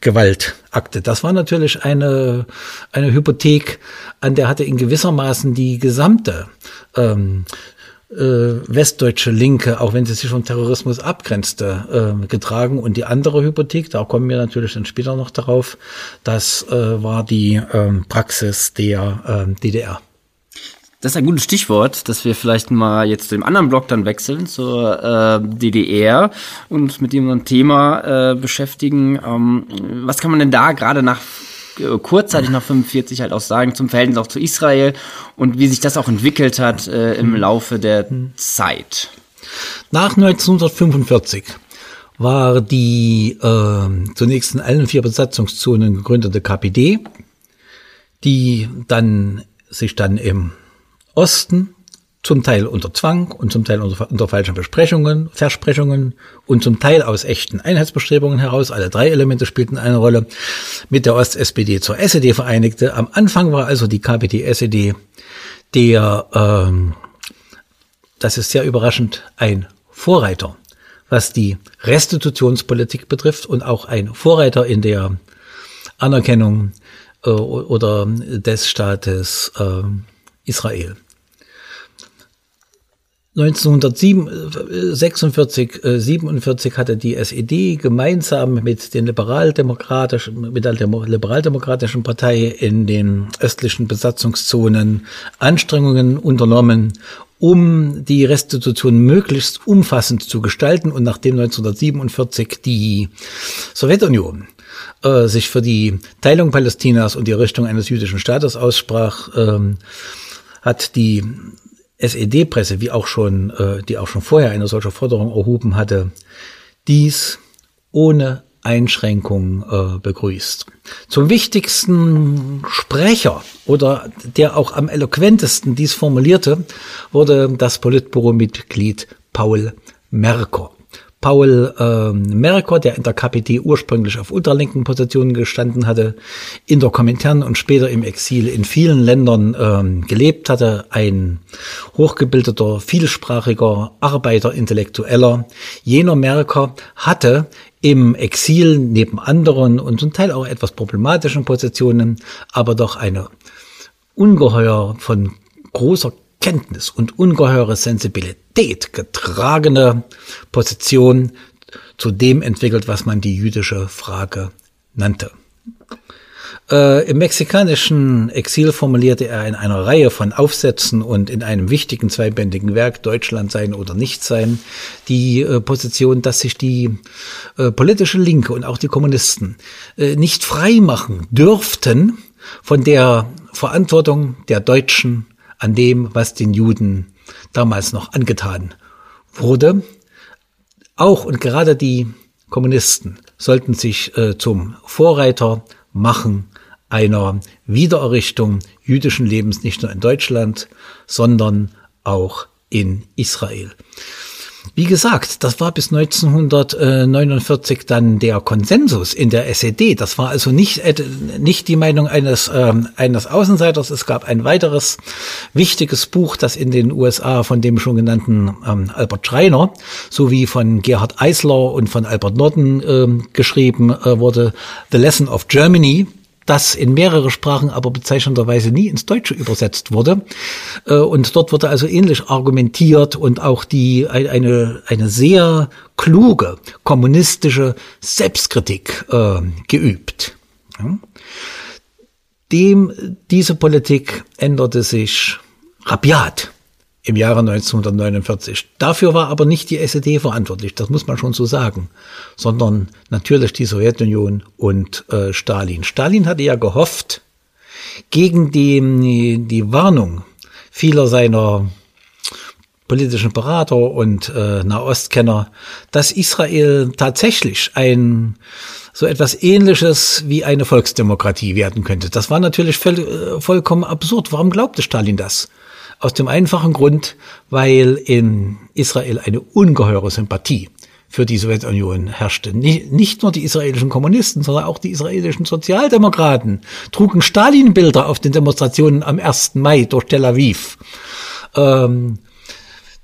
Gewaltakte. Das war natürlich eine, eine Hypothek, an der hatte in gewissermaßen die gesamte ähm, äh, westdeutsche Linke, auch wenn sie sich vom Terrorismus abgrenzte, äh, getragen. Und die andere Hypothek, da kommen wir natürlich dann später noch darauf, das äh, war die äh, Praxis der äh, DDR. Das ist ein gutes Stichwort, dass wir vielleicht mal jetzt zu dem anderen Block dann wechseln, zur äh, DDR und mit dem Thema äh, beschäftigen. Ähm, was kann man denn da gerade nach äh, kurzzeitig nach 45 halt auch sagen zum Verhältnis auch zu Israel und wie sich das auch entwickelt hat äh, im Laufe der Zeit. Nach 1945 war die äh, zunächst in allen vier Besatzungszonen gegründete KPD, die dann sich dann im Osten zum Teil unter Zwang und zum Teil unter, unter falschen Besprechungen, Versprechungen und zum Teil aus echten Einheitsbestrebungen heraus. Alle drei Elemente spielten eine Rolle. Mit der Ost-SPD zur SED vereinigte. Am Anfang war also die KPD-SED der, ähm, das ist sehr überraschend, ein Vorreiter, was die Restitutionspolitik betrifft und auch ein Vorreiter in der Anerkennung äh, oder des Staates äh, Israel. 1946, 47 äh, hatte die SED gemeinsam mit den liberaldemokratischen, mit der liberaldemokratischen Partei in den östlichen Besatzungszonen Anstrengungen unternommen, um die Restitution möglichst umfassend zu gestalten. Und nachdem 1947 die Sowjetunion äh, sich für die Teilung Palästinas und die Errichtung eines jüdischen Staates aussprach, ähm, hat die SED-Presse, wie auch schon, äh, die auch schon vorher eine solche Forderung erhoben hatte, dies ohne Einschränkung äh, begrüßt. Zum wichtigsten Sprecher oder der auch am eloquentesten dies formulierte, wurde das Politbüro-Mitglied Paul Merker. Paul äh, Merker, der in der KPD ursprünglich auf ultralinken Positionen gestanden hatte, in der Komintern und später im Exil in vielen Ländern äh, gelebt hatte, ein hochgebildeter, vielsprachiger Arbeiter, Intellektueller. Jener Merker hatte im Exil neben anderen und zum Teil auch etwas problematischen Positionen, aber doch eine ungeheuer von großer Kenntnis und ungeheure Sensibilität getragene Position zu dem entwickelt, was man die jüdische Frage nannte. Äh, Im mexikanischen Exil formulierte er in einer Reihe von Aufsätzen und in einem wichtigen zweibändigen Werk Deutschland sein oder nicht sein die äh, Position, dass sich die äh, politische Linke und auch die Kommunisten äh, nicht frei machen dürften von der Verantwortung der Deutschen an dem, was den Juden damals noch angetan wurde. Auch und gerade die Kommunisten sollten sich äh, zum Vorreiter machen einer Wiedererrichtung jüdischen Lebens nicht nur in Deutschland, sondern auch in Israel. Wie gesagt, das war bis 1949 dann der Konsensus in der SED. Das war also nicht, äh, nicht die Meinung eines, äh, eines Außenseiters. Es gab ein weiteres wichtiges Buch, das in den USA von dem schon genannten ähm, Albert Schreiner sowie von Gerhard Eisler und von Albert Norden äh, geschrieben äh, wurde, The Lesson of Germany das in mehrere Sprachen aber bezeichnenderweise nie ins Deutsche übersetzt wurde. Äh, und dort wurde also ähnlich argumentiert und auch die, eine, eine sehr kluge kommunistische Selbstkritik äh, geübt. Dem, diese Politik änderte sich rabiat im Jahre 1949. Dafür war aber nicht die SED verantwortlich, das muss man schon so sagen, sondern natürlich die Sowjetunion und äh, Stalin. Stalin hatte ja gehofft, gegen die, die Warnung vieler seiner politischen Berater und äh, Nahostkenner, dass Israel tatsächlich ein so etwas ähnliches wie eine Volksdemokratie werden könnte. Das war natürlich voll, äh, vollkommen absurd. Warum glaubte Stalin das? Aus dem einfachen Grund, weil in Israel eine ungeheure Sympathie für die Sowjetunion herrschte. Nicht nur die israelischen Kommunisten, sondern auch die israelischen Sozialdemokraten trugen Stalin-Bilder auf den Demonstrationen am 1. Mai durch Tel Aviv. Ähm,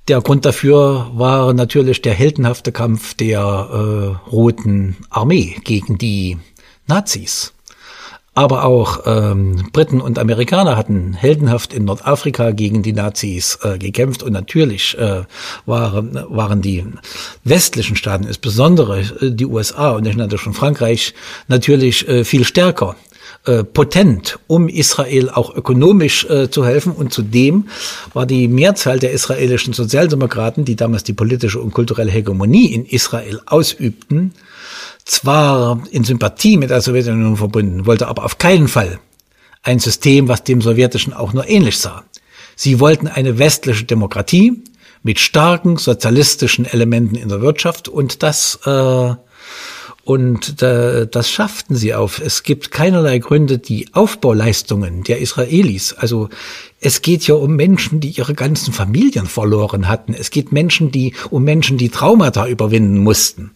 der Grund dafür war natürlich der heldenhafte Kampf der äh, Roten Armee gegen die Nazis aber auch ähm, Briten und Amerikaner hatten heldenhaft in Nordafrika gegen die Nazis äh, gekämpft und natürlich äh, waren, waren die westlichen Staaten, insbesondere äh, die USA und ich nannte schon Frankreich, natürlich äh, viel stärker äh, potent, um Israel auch ökonomisch äh, zu helfen. Und zudem war die Mehrzahl der israelischen Sozialdemokraten, die damals die politische und kulturelle Hegemonie in Israel ausübten, zwar in Sympathie mit der Sowjetunion verbunden, wollte aber auf keinen Fall ein System, was dem sowjetischen auch nur ähnlich sah. Sie wollten eine westliche Demokratie mit starken sozialistischen Elementen in der Wirtschaft und das äh, Und äh, das schafften sie auf. Es gibt keinerlei Gründe, die Aufbauleistungen der Israelis, also es geht ja um Menschen, die ihre ganzen Familien verloren hatten. Es geht Menschen, die um Menschen, die Traumata überwinden mussten.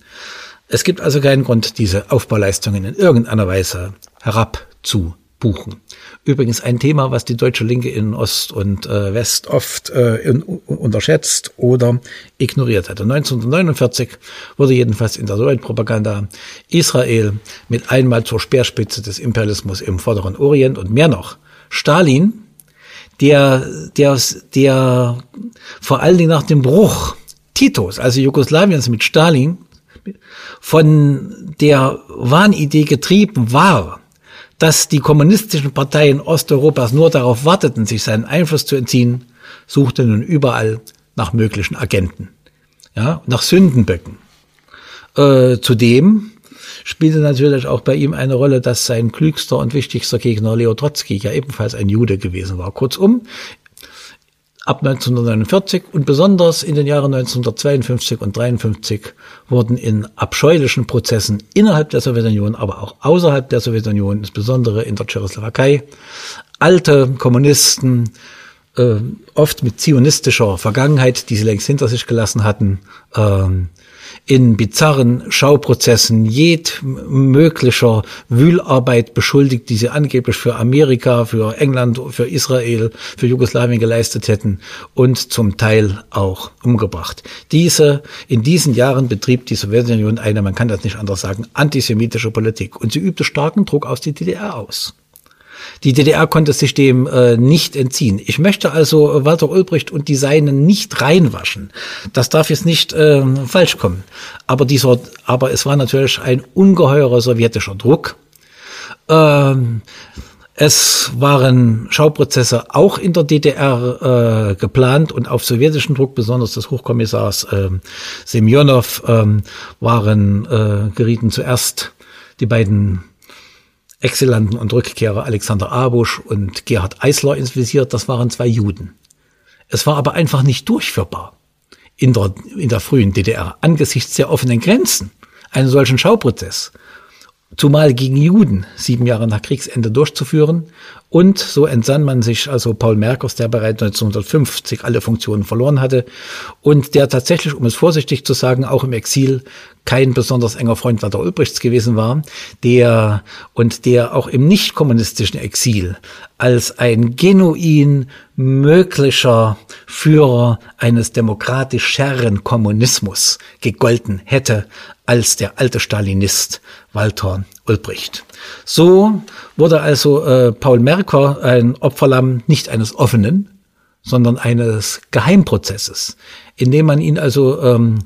Es gibt also keinen Grund, diese Aufbauleistungen in irgendeiner Weise herabzubuchen. Übrigens ein Thema, was die deutsche Linke in Ost und äh, West oft äh, in, unterschätzt oder ignoriert hatte. 1949 wurde jedenfalls in der Sowjetpropaganda Israel mit einmal zur Speerspitze des Imperialismus im Vorderen Orient und mehr noch. Stalin, der, der, der vor allen Dingen nach dem Bruch Titos, also Jugoslawiens mit Stalin, von der Wahnidee getrieben war, dass die kommunistischen Parteien Osteuropas nur darauf warteten, sich seinen Einfluss zu entziehen, suchte nun überall nach möglichen Agenten, ja, nach Sündenböcken. Äh, zudem spielte natürlich auch bei ihm eine Rolle, dass sein klügster und wichtigster Gegner Leo Trotzki ja ebenfalls ein Jude gewesen war. Kurzum, Ab 1949 und besonders in den Jahren 1952 und 1953 wurden in abscheulichen Prozessen innerhalb der Sowjetunion, aber auch außerhalb der Sowjetunion, insbesondere in der Tschechoslowakei, alte Kommunisten, äh, oft mit zionistischer Vergangenheit, die sie längst hinter sich gelassen hatten, äh, in bizarren Schauprozessen jedmöglicher Wühlarbeit beschuldigt, die sie angeblich für Amerika, für England, für Israel, für Jugoslawien geleistet hätten und zum Teil auch umgebracht. Diese, in diesen Jahren betrieb die Sowjetunion eine, man kann das nicht anders sagen, antisemitische Politik und sie übte starken Druck aus die DDR aus. Die DDR konnte sich dem äh, nicht entziehen. Ich möchte also Walter Ulbricht und die Seinen nicht reinwaschen. Das darf jetzt nicht äh, falsch kommen. Aber dieser, aber es war natürlich ein ungeheurer sowjetischer Druck. Ähm, es waren Schauprozesse auch in der DDR äh, geplant und auf sowjetischen Druck, besonders des Hochkommissars äh, Semyonow, äh, waren äh, gerieten zuerst die beiden Exilanten und Rückkehrer Alexander Abusch und Gerhard Eisler ins Visier, das waren zwei Juden. Es war aber einfach nicht durchführbar in der, in der frühen DDR angesichts der offenen Grenzen einen solchen Schauprozess zumal gegen Juden sieben Jahre nach Kriegsende durchzuführen. Und so entsann man sich also Paul Merkers, der bereits 1950 alle Funktionen verloren hatte und der tatsächlich, um es vorsichtig zu sagen, auch im Exil kein besonders enger Freund Walter Ulbrichts gewesen war, der und der auch im nicht kommunistischen Exil als ein genuin möglicher Führer eines demokratischeren Kommunismus gegolten hätte als der alte Stalinist Walter Ulbricht. So wurde also äh, Paul Merker ein Opferlamm nicht eines offenen, sondern eines Geheimprozesses, in dem man ihn also ähm,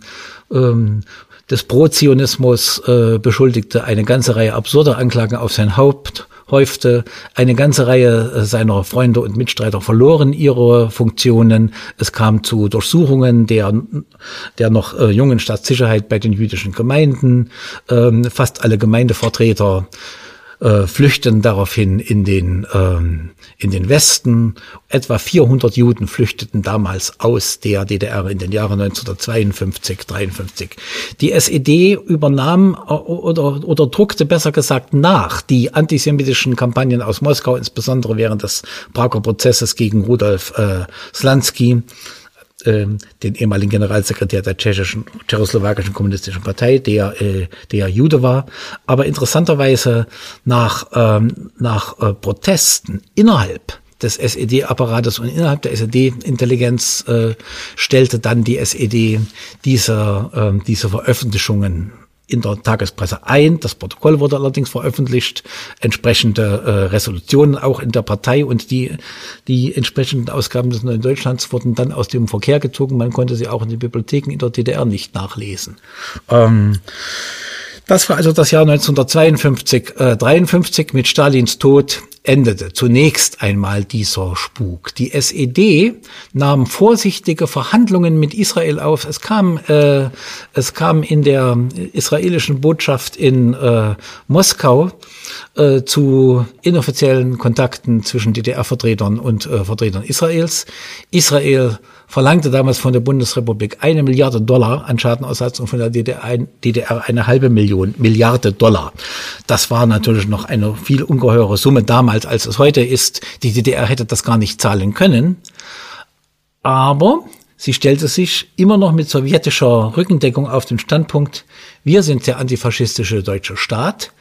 ähm, des Pro-Zionismus äh, beschuldigte, eine ganze Reihe absurder Anklagen auf sein Haupt häufte. Eine ganze Reihe äh, seiner Freunde und Mitstreiter verloren ihre Funktionen. Es kam zu Durchsuchungen der, der noch äh, jungen Staatssicherheit bei den jüdischen Gemeinden. Ähm, fast alle Gemeindevertreter äh, flüchten daraufhin in den, ähm, in den Westen. Etwa 400 Juden flüchteten damals aus der DDR in den Jahren 1952, 53. Die SED übernahm äh, oder, oder druckte besser gesagt nach die antisemitischen Kampagnen aus Moskau, insbesondere während des Prager Prozesses gegen Rudolf äh, Slansky ähm, den ehemaligen Generalsekretär der tschechischen, tschechoslowakischen kommunistischen Partei, der, äh, der Jude war. Aber interessanterweise nach, ähm, nach äh, Protesten innerhalb des SED-Apparates und innerhalb der SED-Intelligenz äh, stellte dann die SED diese, äh, diese Veröffentlichungen in der Tagespresse ein. Das Protokoll wurde allerdings veröffentlicht, entsprechende äh, Resolutionen auch in der Partei und die, die entsprechenden Ausgaben des Neuen Deutschlands wurden dann aus dem Verkehr gezogen. Man konnte sie auch in den Bibliotheken in der DDR nicht nachlesen. Ähm, das war also das Jahr 1952, äh, 53 mit Stalins Tod endete zunächst einmal dieser Spuk. Die SED nahm vorsichtige Verhandlungen mit Israel auf. Es kam, äh, es kam in der israelischen Botschaft in äh, Moskau äh, zu inoffiziellen Kontakten zwischen DDR-Vertretern und äh, Vertretern Israels. Israel verlangte damals von der Bundesrepublik eine Milliarde Dollar an Schadenersatz und von der DDR, eine halbe Million, Milliarde Dollar. Das war natürlich noch eine viel ungeheure Summe damals, als es heute ist. Die DDR hätte das gar nicht zahlen können. Aber sie stellte sich immer noch mit sowjetischer Rückendeckung auf den Standpunkt, wir sind der antifaschistische deutsche Staat.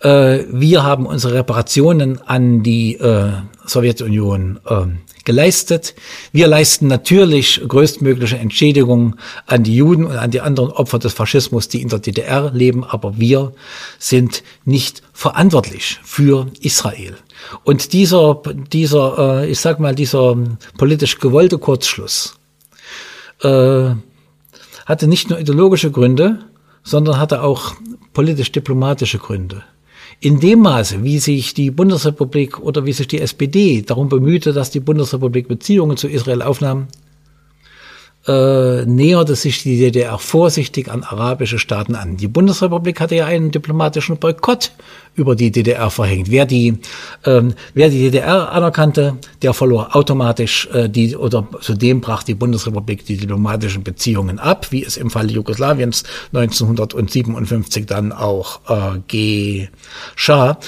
Äh, wir haben unsere Reparationen an die äh, Sowjetunion äh, geleistet. Wir leisten natürlich größtmögliche Entschädigungen an die Juden und an die anderen Opfer des Faschismus, die in der DDR leben, aber wir sind nicht verantwortlich für Israel. Und dieser, dieser, äh, ich sag mal, dieser politisch gewollte Kurzschluss äh, hatte nicht nur ideologische Gründe, sondern hatte auch politisch-diplomatische Gründe in dem Maße, wie sich die Bundesrepublik oder wie sich die SPD darum bemühte, dass die Bundesrepublik Beziehungen zu Israel aufnahm, äh, näherte sich die DDR vorsichtig an arabische Staaten an. Die Bundesrepublik hatte ja einen diplomatischen Boykott über die DDR verhängt. Wer die, ähm, wer die DDR anerkannte, der verlor automatisch äh, die oder zudem brach die Bundesrepublik die diplomatischen Beziehungen ab, wie es im Fall Jugoslawiens 1957 dann auch äh, geschah.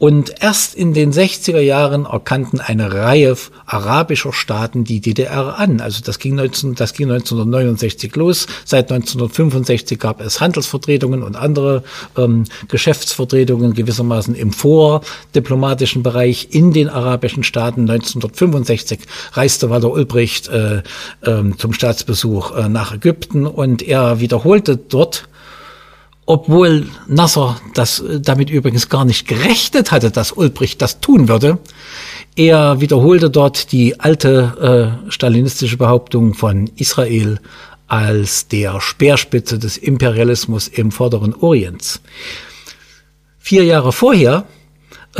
Und erst in den 60er Jahren erkannten eine Reihe arabischer Staaten die DDR an. Also das ging, 19, das ging 1969 los. Seit 1965 gab es Handelsvertretungen und andere ähm, Geschäftsvertretungen gewissermaßen im vordiplomatischen Bereich in den arabischen Staaten. 1965 reiste Walter Ulbricht äh, äh, zum Staatsbesuch äh, nach Ägypten und er wiederholte dort obwohl Nasser das äh, damit übrigens gar nicht gerechnet hatte, dass Ulbricht das tun würde. Er wiederholte dort die alte äh, stalinistische Behauptung von Israel als der Speerspitze des Imperialismus im vorderen Orients. Vier Jahre vorher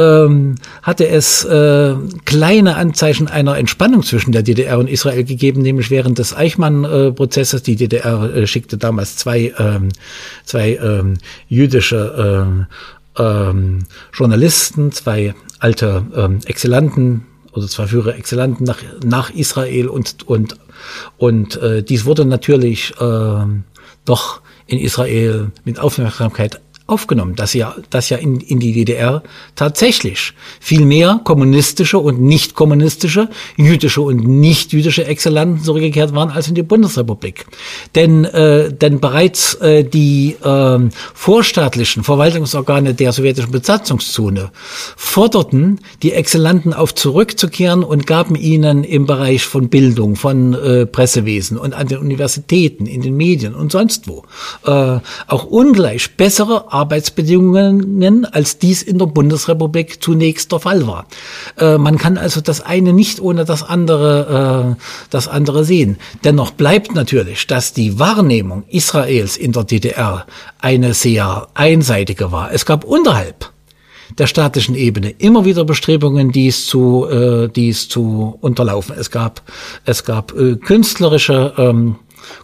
ähm, hatte es äh, kleine Anzeichen einer Entspannung zwischen der DDR und Israel gegeben, nämlich während des Eichmann-Prozesses. Die DDR äh, schickte damals zwei, ähm, zwei ähm, jüdische äh, ähm, Journalisten, zwei alte ähm, Exzellenten oder zwei Führer Exzellenten nach, nach Israel und, und, und äh, dies wurde natürlich äh, doch in Israel mit Aufmerksamkeit aufgenommen, dass ja, dass ja in, in die DDR tatsächlich viel mehr kommunistische und nicht kommunistische, jüdische und nicht jüdische Exzellenten zurückgekehrt waren als in die Bundesrepublik. Denn, äh, denn bereits äh, die äh, vorstaatlichen Verwaltungsorgane der sowjetischen Besatzungszone forderten die Exzellenten auf zurückzukehren und gaben ihnen im Bereich von Bildung, von äh, Pressewesen und an den Universitäten, in den Medien und sonst wo äh, auch ungleich bessere Arbeitsbedingungen, als dies in der Bundesrepublik zunächst der Fall war. Äh, man kann also das eine nicht ohne das andere, äh, das andere sehen. Dennoch bleibt natürlich, dass die Wahrnehmung Israels in der DDR eine sehr einseitige war. Es gab unterhalb der staatlichen Ebene immer wieder Bestrebungen, dies zu, äh, dies zu unterlaufen. Es gab, es gab äh, künstlerische ähm,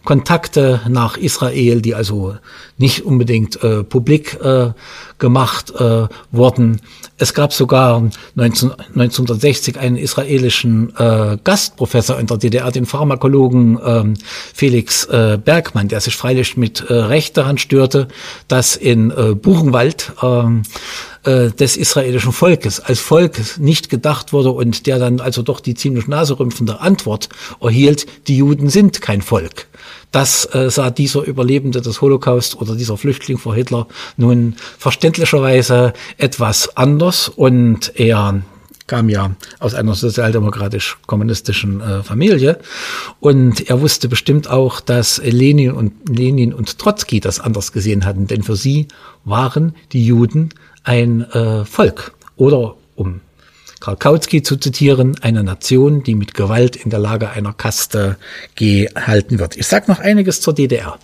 Kontakte nach Israel, die also nicht unbedingt äh, publik äh, gemacht äh, wurden. Es gab sogar 19, 1960 einen israelischen äh, Gastprofessor in der DDR, den Pharmakologen äh, Felix äh, Bergmann, der sich freilich mit äh, Recht daran störte, dass in äh, Buchenwald äh, des israelischen Volkes als Volk nicht gedacht wurde und der dann also doch die ziemlich naserümpfende Antwort erhielt, die Juden sind kein Volk. Das äh, sah dieser Überlebende des Holocaust oder dieser Flüchtling vor Hitler nun verständlicherweise etwas anders und er kam ja aus einer sozialdemokratisch-kommunistischen äh, Familie und er wusste bestimmt auch, dass Lenin und Lenin und Trotzki das anders gesehen hatten, denn für sie waren die Juden ein äh, Volk oder um Karl Kautsky zu zitieren, eine Nation, die mit Gewalt in der Lage einer Kaste gehalten wird. Ich sage noch einiges zur DDR.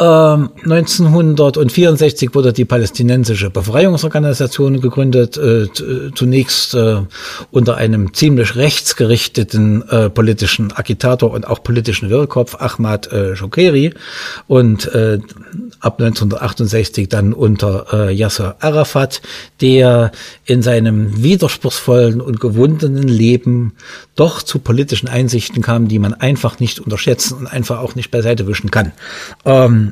1964 ähm, wurde die palästinensische Befreiungsorganisation gegründet, äh, zunächst äh, unter einem ziemlich rechtsgerichteten äh, politischen Agitator und auch politischen Wirrkopf Ahmad äh, Shokeri und äh, ab 1968 dann unter äh, Yasser Arafat, der in seinem widerspruchsvollen und gewundenen Leben doch zu politischen Einsichten kam, die man einfach nicht unterschätzen und einfach auch nicht beiseite wischen kann. Ähm,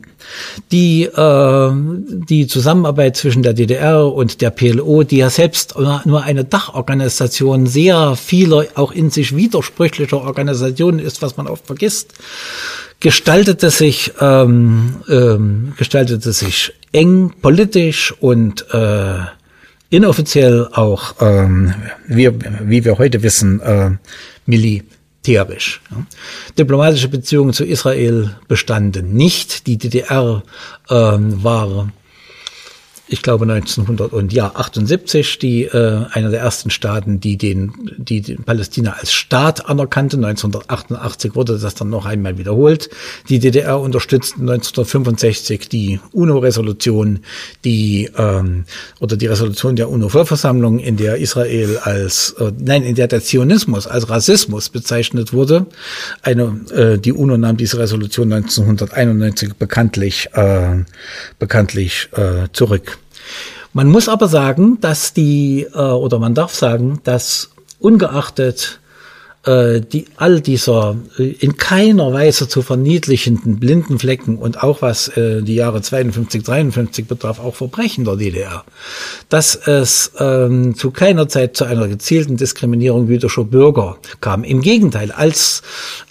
die, äh, die Zusammenarbeit zwischen der DDR und der PLO, die ja selbst nur eine Dachorganisation sehr vieler, auch in sich widersprüchlicher Organisationen ist, was man oft vergisst, gestaltete sich, ähm, ähm, gestaltete sich eng politisch und äh, inoffiziell auch, ähm, wie, wie wir heute wissen, äh, militär militärisch. Diplomatische Beziehungen zu Israel bestanden nicht. Die DDR ähm, war ich glaube 1978, die äh, einer der ersten Staaten, die den, die den Palästina als Staat anerkannte. 1988 wurde das dann noch einmal wiederholt. Die DDR unterstützte 1965 die UNO-Resolution, die ähm, oder die Resolution der UNO-Vollversammlung, in der Israel als äh, nein, in der der Zionismus als Rassismus bezeichnet wurde. Eine äh, die UNO nahm diese Resolution 1991 bekanntlich äh, bekanntlich äh, zurück. Man muss aber sagen, dass die, äh, oder man darf sagen, dass ungeachtet äh, die, all dieser äh, in keiner Weise zu verniedlichenden blinden Flecken und auch was äh, die Jahre 52, 53 betraf, auch Verbrechen der DDR, dass es ähm, zu keiner Zeit zu einer gezielten Diskriminierung jüdischer Bürger kam. Im Gegenteil, als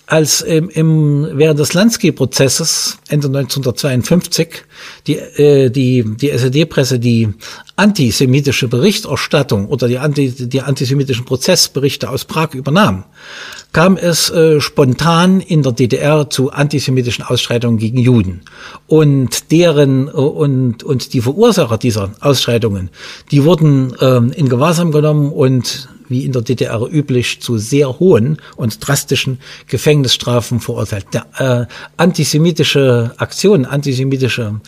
als im, im, während des Lansky-Prozesses Ende 1952 die, äh, die, die SED-Presse die antisemitische Berichterstattung oder die, anti, die antisemitischen Prozessberichte aus Prag übernahm, kam es äh, spontan in der DDR zu antisemitischen Ausschreitungen gegen Juden. Und deren und, und die Verursacher dieser Ausschreitungen, die wurden äh, in Gewahrsam genommen und wie in der DDR üblich, zu sehr hohen und drastischen Gefängnisstrafen verurteilt. Der, äh, antisemitische Aktion, antisemitische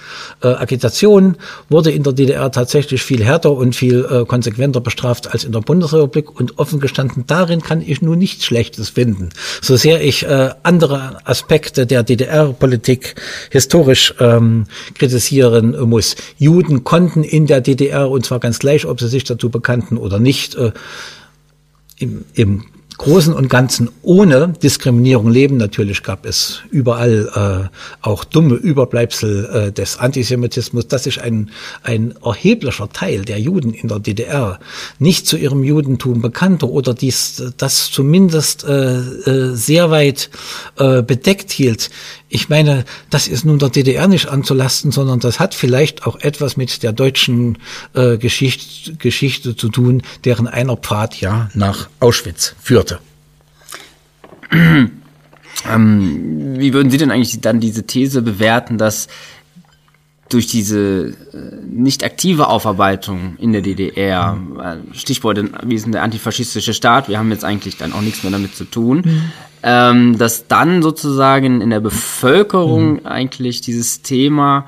äh, Agitation wurde in der DDR tatsächlich viel härter und viel äh, konsequenter bestraft als in der Bundesrepublik und offen gestanden, darin kann ich nun nichts Schlechtes finden. So sehr ich äh, andere Aspekte der DDR-Politik historisch ähm, kritisieren muss. Juden konnten in der DDR, und zwar ganz gleich, ob sie sich dazu bekannten oder nicht, äh, im, im Großen und Ganzen ohne Diskriminierung leben. Natürlich gab es überall äh, auch dumme Überbleibsel äh, des Antisemitismus, dass sich ein, ein erheblicher Teil der Juden in der DDR nicht zu ihrem Judentum bekannte oder dies das zumindest äh, äh, sehr weit äh, bedeckt hielt. Ich meine, das ist nun der DDR nicht anzulasten, sondern das hat vielleicht auch etwas mit der deutschen äh, Geschichte, Geschichte zu tun, deren einer Pfad ja nach Auschwitz führt. Ähm, wie würden Sie denn eigentlich dann diese These bewerten, dass durch diese äh, nicht aktive Aufarbeitung in der DDR, äh, Stichwort, ist denn der antifaschistische Staat, wir haben jetzt eigentlich dann auch nichts mehr damit zu tun, mhm. Ähm, dass dann sozusagen in der Bevölkerung mhm. eigentlich dieses Thema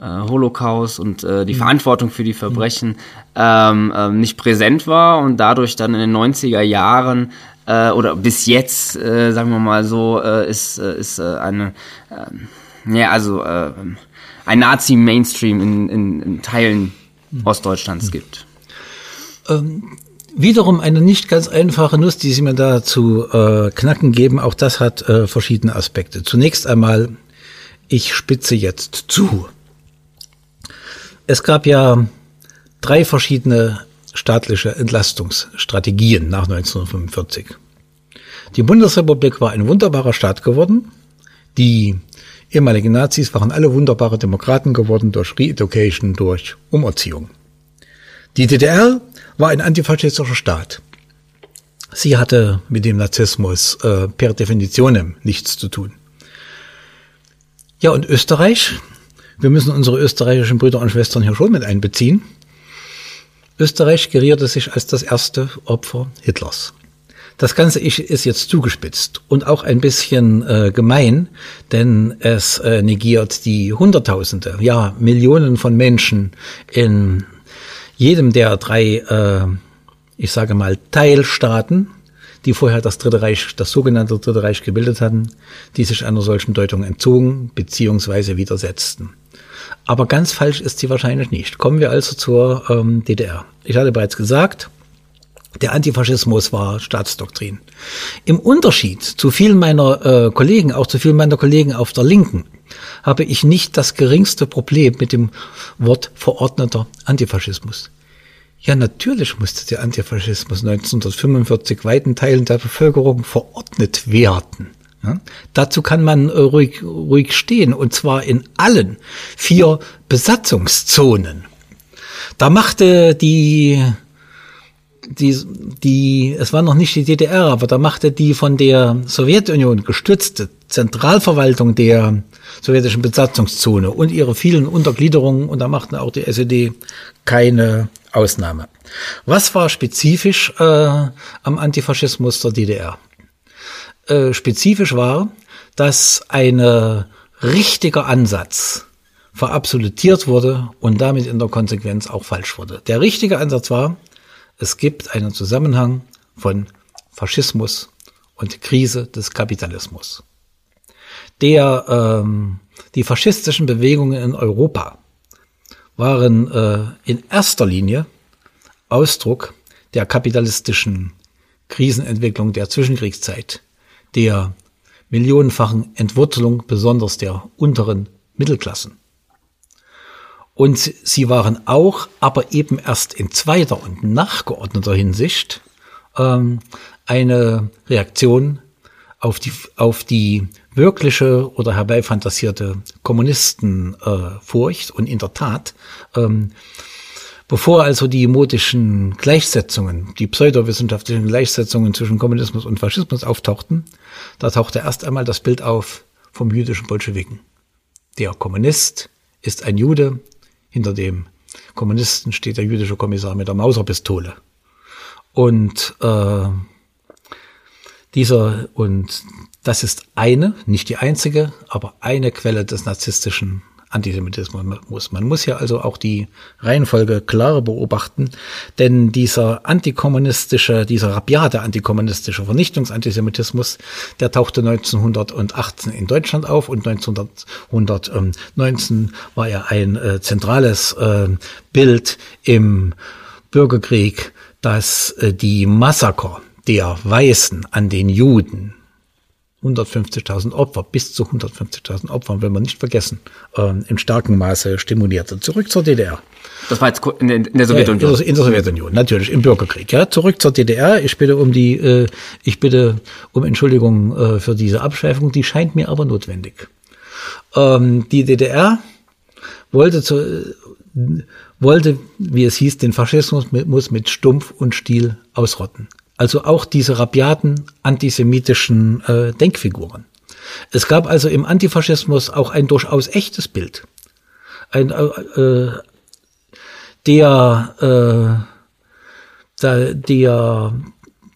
äh, Holocaust und äh, die mhm. Verantwortung für die Verbrechen ähm, äh, nicht präsent war und dadurch dann in den 90er Jahren äh, oder bis jetzt, äh, sagen wir mal so, äh, ist, äh, ist eine, äh, ja, also ein Nazi-Mainstream in, in, in Teilen mhm. Ostdeutschlands mhm. gibt. Wiederum eine nicht ganz einfache Nuss, die Sie mir da zu äh, knacken geben. Auch das hat äh, verschiedene Aspekte. Zunächst einmal, ich spitze jetzt zu. Es gab ja drei verschiedene staatliche Entlastungsstrategien nach 1945. Die Bundesrepublik war ein wunderbarer Staat geworden. Die ehemaligen Nazis waren alle wunderbare Demokraten geworden durch Re-Education, durch Umerziehung. Die DDR war ein antifaschistischer Staat. Sie hatte mit dem Nazismus äh, per Definition nichts zu tun. Ja, und Österreich? Wir müssen unsere österreichischen Brüder und Schwestern hier schon mit einbeziehen. Österreich gerierte sich als das erste Opfer Hitlers. Das Ganze ist jetzt zugespitzt und auch ein bisschen äh, gemein, denn es äh, negiert die Hunderttausende, ja Millionen von Menschen in jedem der drei, äh, ich sage mal, Teilstaaten, die vorher das Dritte Reich, das sogenannte Dritte Reich gebildet hatten, die sich einer solchen Deutung entzogen bzw. widersetzten. Aber ganz falsch ist sie wahrscheinlich nicht. Kommen wir also zur ähm, DDR. Ich hatte bereits gesagt, der Antifaschismus war Staatsdoktrin. Im Unterschied zu vielen meiner äh, Kollegen, auch zu vielen meiner Kollegen auf der Linken, habe ich nicht das geringste Problem mit dem Wort verordneter Antifaschismus. Ja, natürlich musste der Antifaschismus 1945 weiten Teilen der Bevölkerung verordnet werden. Ja, dazu kann man ruhig, ruhig stehen, und zwar in allen vier Besatzungszonen. Da machte die die, die, es war noch nicht die DDR, aber da machte die von der Sowjetunion gestützte Zentralverwaltung der sowjetischen Besatzungszone und ihre vielen Untergliederungen, und da machten auch die SED keine Ausnahme. Was war spezifisch äh, am Antifaschismus der DDR? Äh, spezifisch war, dass ein richtiger Ansatz verabsolutiert wurde und damit in der Konsequenz auch falsch wurde. Der richtige Ansatz war, es gibt einen Zusammenhang von Faschismus und Krise des Kapitalismus. Der, ähm, die faschistischen Bewegungen in Europa waren äh, in erster Linie Ausdruck der kapitalistischen Krisenentwicklung der Zwischenkriegszeit, der millionenfachen Entwurzelung besonders der unteren Mittelklassen. Und sie waren auch, aber eben erst in zweiter und nachgeordneter Hinsicht, ähm, eine Reaktion auf die, auf die wirkliche oder herbeifantasierte Kommunistenfurcht. Äh, und in der Tat, ähm, bevor also die modischen Gleichsetzungen, die pseudowissenschaftlichen Gleichsetzungen zwischen Kommunismus und Faschismus auftauchten, da tauchte erst einmal das Bild auf vom jüdischen Bolschewiken. Der Kommunist ist ein Jude, hinter dem Kommunisten steht der jüdische Kommissar mit der Mauserpistole. Und äh, dieser und das ist eine, nicht die einzige, aber eine Quelle des narzisstischen Antisemitismus. Man muss ja also auch die Reihenfolge klar beobachten, denn dieser antikommunistische, dieser rabiate antikommunistische Vernichtungsantisemitismus, der tauchte 1918 in Deutschland auf und 1919 war er ein äh, zentrales äh, Bild im Bürgerkrieg, dass äh, die Massaker der Weißen an den Juden 150.000 Opfer, bis zu 150.000 Opfern, wenn man nicht vergessen, ähm, in starkem Maße stimulierte. Zurück zur DDR. Das war jetzt in der, in der Sowjetunion. in der Sowjetunion, natürlich, im Bürgerkrieg. Ja, zurück zur DDR. Ich bitte um die, äh, ich bitte um Entschuldigung äh, für diese Abschweifung, die scheint mir aber notwendig. Ähm, die DDR wollte zu, äh, wollte, wie es hieß, den Faschismus mit, muss mit Stumpf und Stiel ausrotten. Also auch diese rabiaten antisemitischen äh, Denkfiguren. Es gab also im Antifaschismus auch ein durchaus echtes Bild. Ein, äh, äh der, äh, der, der,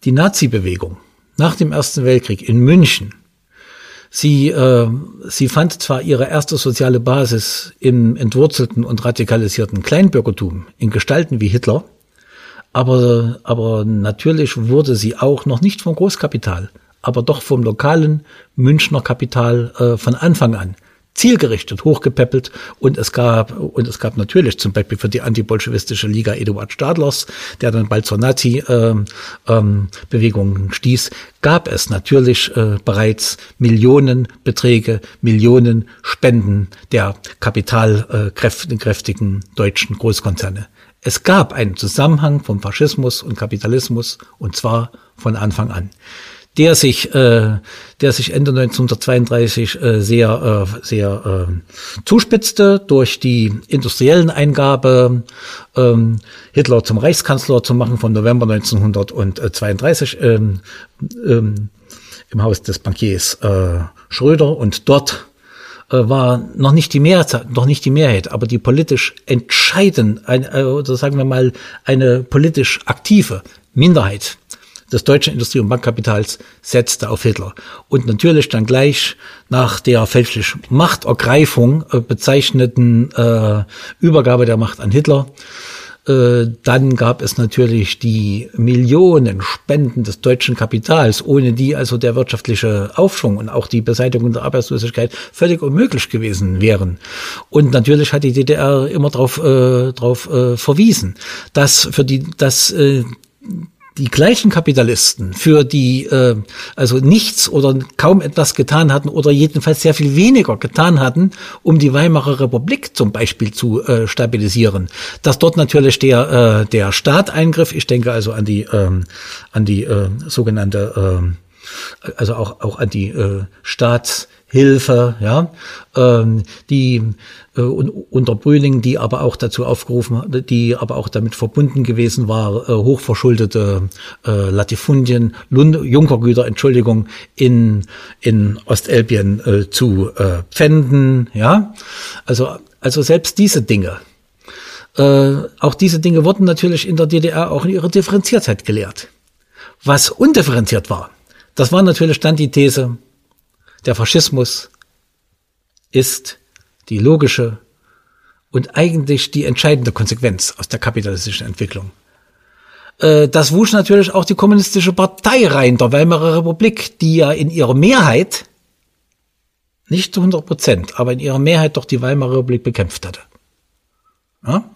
die Nazi-Bewegung nach dem Ersten Weltkrieg in München, sie, äh, sie fand zwar ihre erste soziale Basis im entwurzelten und radikalisierten Kleinbürgertum in Gestalten wie Hitler, aber, aber natürlich wurde sie auch noch nicht vom Großkapital, aber doch vom lokalen Münchner Kapital äh, von Anfang an zielgerichtet hochgepäppelt und es gab und es gab natürlich zum Beispiel für die antibolschewistische Liga Eduard Stadlers, der dann bald zur Nazi-Bewegung ähm, ähm, stieß, gab es natürlich äh, bereits Millionenbeträge, Millionen Spenden der kapitalkräftigen deutschen Großkonzerne. Es gab einen Zusammenhang von Faschismus und Kapitalismus und zwar von Anfang an, der sich, äh, der sich Ende 1932 äh, sehr, äh, sehr äh, zuspitzte durch die industriellen Eingabe, ähm, Hitler zum Reichskanzler zu machen von November 1932 ähm, ähm, im Haus des Bankiers äh, Schröder. Und dort war noch nicht die Mehrheit, noch nicht die Mehrheit, aber die politisch entscheidend, ein, äh, oder sagen wir mal eine politisch aktive Minderheit des deutschen Industrie- und Bankkapitals setzte auf Hitler. Und natürlich dann gleich nach der fälschlich Machtergreifung äh, bezeichneten äh, Übergabe der Macht an Hitler äh, dann gab es natürlich die Millionen Spenden des deutschen Kapitals, ohne die also der wirtschaftliche Aufschwung und auch die Beseitigung der Arbeitslosigkeit völlig unmöglich gewesen wären. Und natürlich hat die DDR immer darauf äh, drauf, äh, verwiesen, dass für die, dass äh, die gleichen Kapitalisten, für die äh, also nichts oder kaum etwas getan hatten oder jedenfalls sehr viel weniger getan hatten, um die Weimarer Republik zum Beispiel zu äh, stabilisieren, dass dort natürlich der äh, der Staat eingriff. Ich denke also an die ähm, an die äh, sogenannte äh, also auch auch an die äh, Staats Hilfe, ja, ähm, die äh, unter Brüning, die aber auch dazu aufgerufen, die aber auch damit verbunden gewesen war, äh, hochverschuldete äh, Latifundien, Junkergüter, Entschuldigung, in in Ostelbien äh, zu äh, pfänden, ja, also also selbst diese Dinge. Äh, auch diese Dinge wurden natürlich in der DDR auch in ihrer Differenziertheit gelehrt. Was undifferenziert war, das war natürlich dann die These, der Faschismus ist die logische und eigentlich die entscheidende Konsequenz aus der kapitalistischen Entwicklung. Äh, das wusch natürlich auch die kommunistische Partei rein, der Weimarer Republik, die ja in ihrer Mehrheit, nicht zu 100 Prozent, aber in ihrer Mehrheit doch die Weimarer Republik bekämpft hatte. Ja?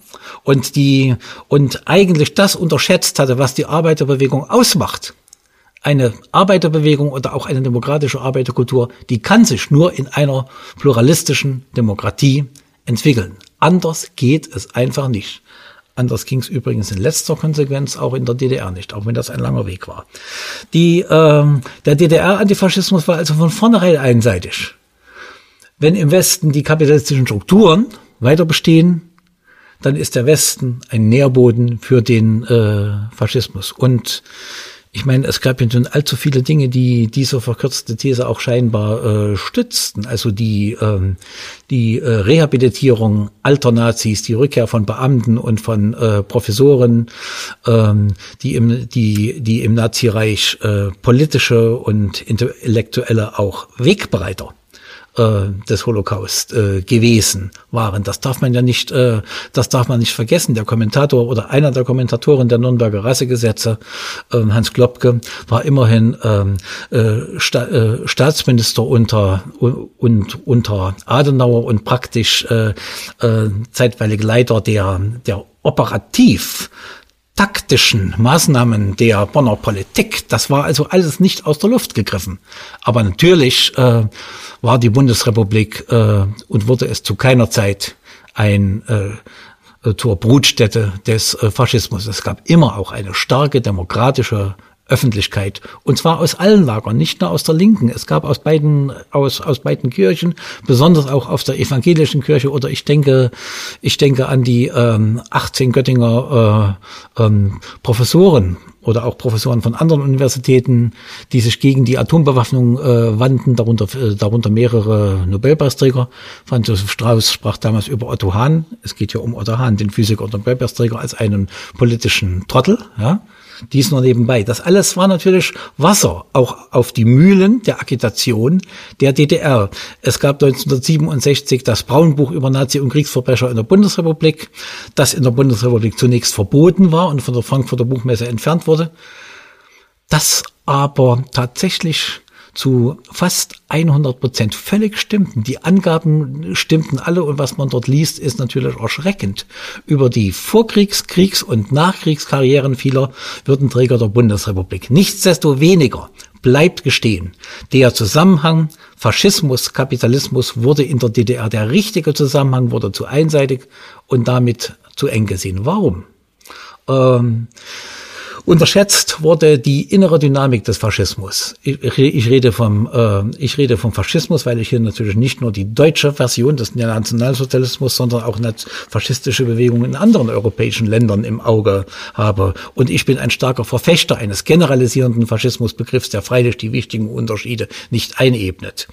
Und die, und eigentlich das unterschätzt hatte, was die Arbeiterbewegung ausmacht eine Arbeiterbewegung oder auch eine demokratische Arbeiterkultur, die kann sich nur in einer pluralistischen Demokratie entwickeln. Anders geht es einfach nicht. Anders ging es übrigens in letzter Konsequenz auch in der DDR nicht, auch wenn das ein langer Weg war. Die, ähm, der DDR-Antifaschismus war also von vornherein einseitig. Wenn im Westen die kapitalistischen Strukturen weiter bestehen, dann ist der Westen ein Nährboden für den äh, Faschismus. Und ich meine, es gab ja nun allzu viele Dinge, die diese verkürzte These auch scheinbar äh, stützten. Also die, ähm, die äh, Rehabilitierung alter Nazis, die Rückkehr von Beamten und von äh, Professoren, ähm, die im, die, die im Nazireich äh, politische und intellektuelle auch Wegbereiter äh, des Holocaust äh, gewesen waren. Das darf man ja nicht, äh, das darf man nicht vergessen. Der Kommentator oder einer der Kommentatoren der Nürnberger Rassegesetze, äh, Hans Klopke, war immerhin ähm, äh, Sta äh, Staatsminister unter und unter Adenauer und praktisch äh, äh, zeitweilig Leiter der der operativ taktischen Maßnahmen der Bonner Politik. Das war also alles nicht aus der Luft gegriffen. Aber natürlich äh, war die Bundesrepublik äh, und wurde es zu keiner Zeit ein äh, zur Brutstätte des äh, Faschismus. Es gab immer auch eine starke demokratische Öffentlichkeit. Und zwar aus allen Lagern, nicht nur aus der Linken. Es gab aus beiden, aus, aus beiden Kirchen, besonders auch aus der evangelischen Kirche oder ich denke, ich denke an die ähm, 18 Göttinger äh, ähm, Professoren oder auch Professoren von anderen Universitäten, die sich gegen die Atombewaffnung äh, wandten, darunter, äh, darunter mehrere Nobelpreisträger. Franz Josef Strauß sprach damals über Otto Hahn. Es geht ja um Otto Hahn, den Physiker und Nobelpreisträger, als einen politischen Trottel. Ja? Dies nur nebenbei. Das alles war natürlich Wasser, auch auf die Mühlen der Agitation der DDR. Es gab 1967 das Braunbuch über Nazi- und Kriegsverbrecher in der Bundesrepublik, das in der Bundesrepublik zunächst verboten war und von der Frankfurter Buchmesse entfernt wurde. Das aber tatsächlich zu fast 100 Prozent völlig stimmten. Die Angaben stimmten alle und was man dort liest, ist natürlich erschreckend. Über die Vorkriegs-, Kriegs- und Nachkriegskarrieren vieler Würdenträger der Bundesrepublik. Nichtsdestoweniger bleibt gestehen, der Zusammenhang Faschismus, Kapitalismus wurde in der DDR, der richtige Zusammenhang wurde zu einseitig und damit zu eng gesehen. Warum? Ähm, Unterschätzt wurde die innere Dynamik des Faschismus. Ich, ich rede vom, äh, ich rede vom Faschismus, weil ich hier natürlich nicht nur die deutsche Version des Nationalsozialismus, sondern auch faschistische Bewegungen in anderen europäischen Ländern im Auge habe. Und ich bin ein starker Verfechter eines generalisierenden Faschismusbegriffs, der freilich die wichtigen Unterschiede nicht einebnet.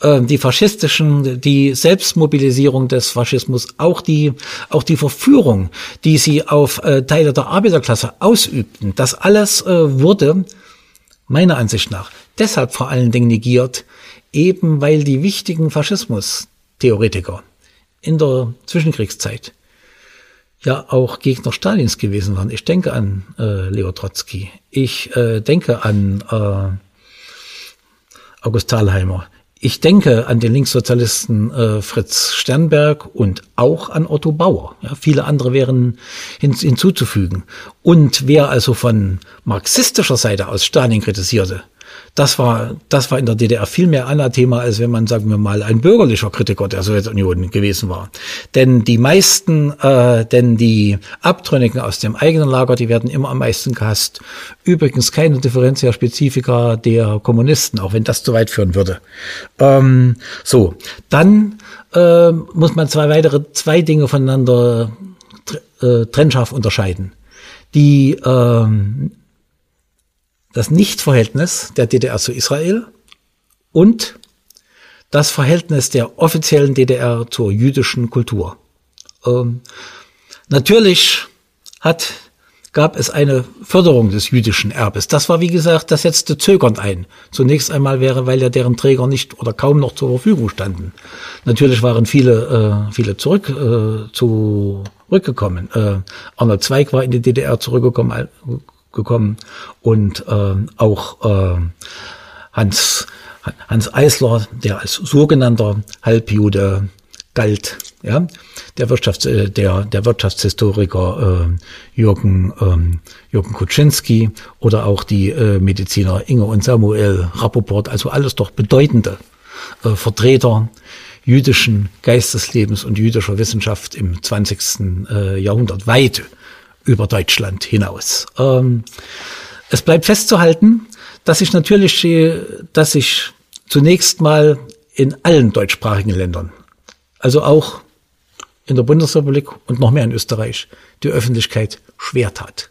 Äh, die faschistischen, die Selbstmobilisierung des Faschismus, auch die, auch die Verführung, die sie auf äh, Teile der Arbeiterklasse ausübten, das alles äh, wurde meiner Ansicht nach deshalb vor allen Dingen negiert, eben weil die wichtigen Faschismus-Theoretiker in der Zwischenkriegszeit ja auch Gegner Stalins gewesen waren. Ich denke an äh, Leo Trotzki. Ich äh, denke an äh, August Thalheimer. Ich denke an den Linkssozialisten äh, Fritz Sternberg und auch an Otto Bauer. Ja, viele andere wären hin, hinzuzufügen. Und wer also von marxistischer Seite aus Stalin kritisierte, das war, das war in der DDR viel mehr Anathema, als wenn man, sagen wir mal, ein bürgerlicher Kritiker der Sowjetunion gewesen war. Denn die meisten, äh, denn die Abtrünnigen aus dem eigenen Lager, die werden immer am meisten gehasst. Übrigens keine Differenzia Spezifika der Kommunisten, auch wenn das zu weit führen würde. Ähm, so, dann äh, muss man zwei weitere, zwei Dinge voneinander äh, trennscharf unterscheiden. Die ähm, das Nichtverhältnis der DDR zu Israel und das Verhältnis der offiziellen DDR zur jüdischen Kultur. Ähm, natürlich hat, gab es eine Förderung des jüdischen Erbes. Das war, wie gesagt, das setzte zögernd ein. Zunächst einmal wäre, weil ja deren Träger nicht oder kaum noch zur Verfügung standen. Natürlich waren viele, äh, viele zurück, äh, zurückgekommen. Äh, Arnold Zweig war in die DDR zurückgekommen, gekommen und äh, auch äh, Hans, Hans Eisler, der als sogenannter Halbjude galt, ja, der Wirtschafts, äh, der, der Wirtschaftshistoriker äh, Jürgen, ähm, Jürgen Kuczynski oder auch die äh, Mediziner Inge und Samuel Rappoport, also alles doch bedeutende äh, Vertreter jüdischen Geisteslebens und jüdischer Wissenschaft im 20. Äh, Jahrhundert weit über Deutschland hinaus. Ähm, es bleibt festzuhalten, dass ich natürlich, dass ich zunächst mal in allen deutschsprachigen Ländern, also auch in der Bundesrepublik und noch mehr in Österreich, die Öffentlichkeit schwer tat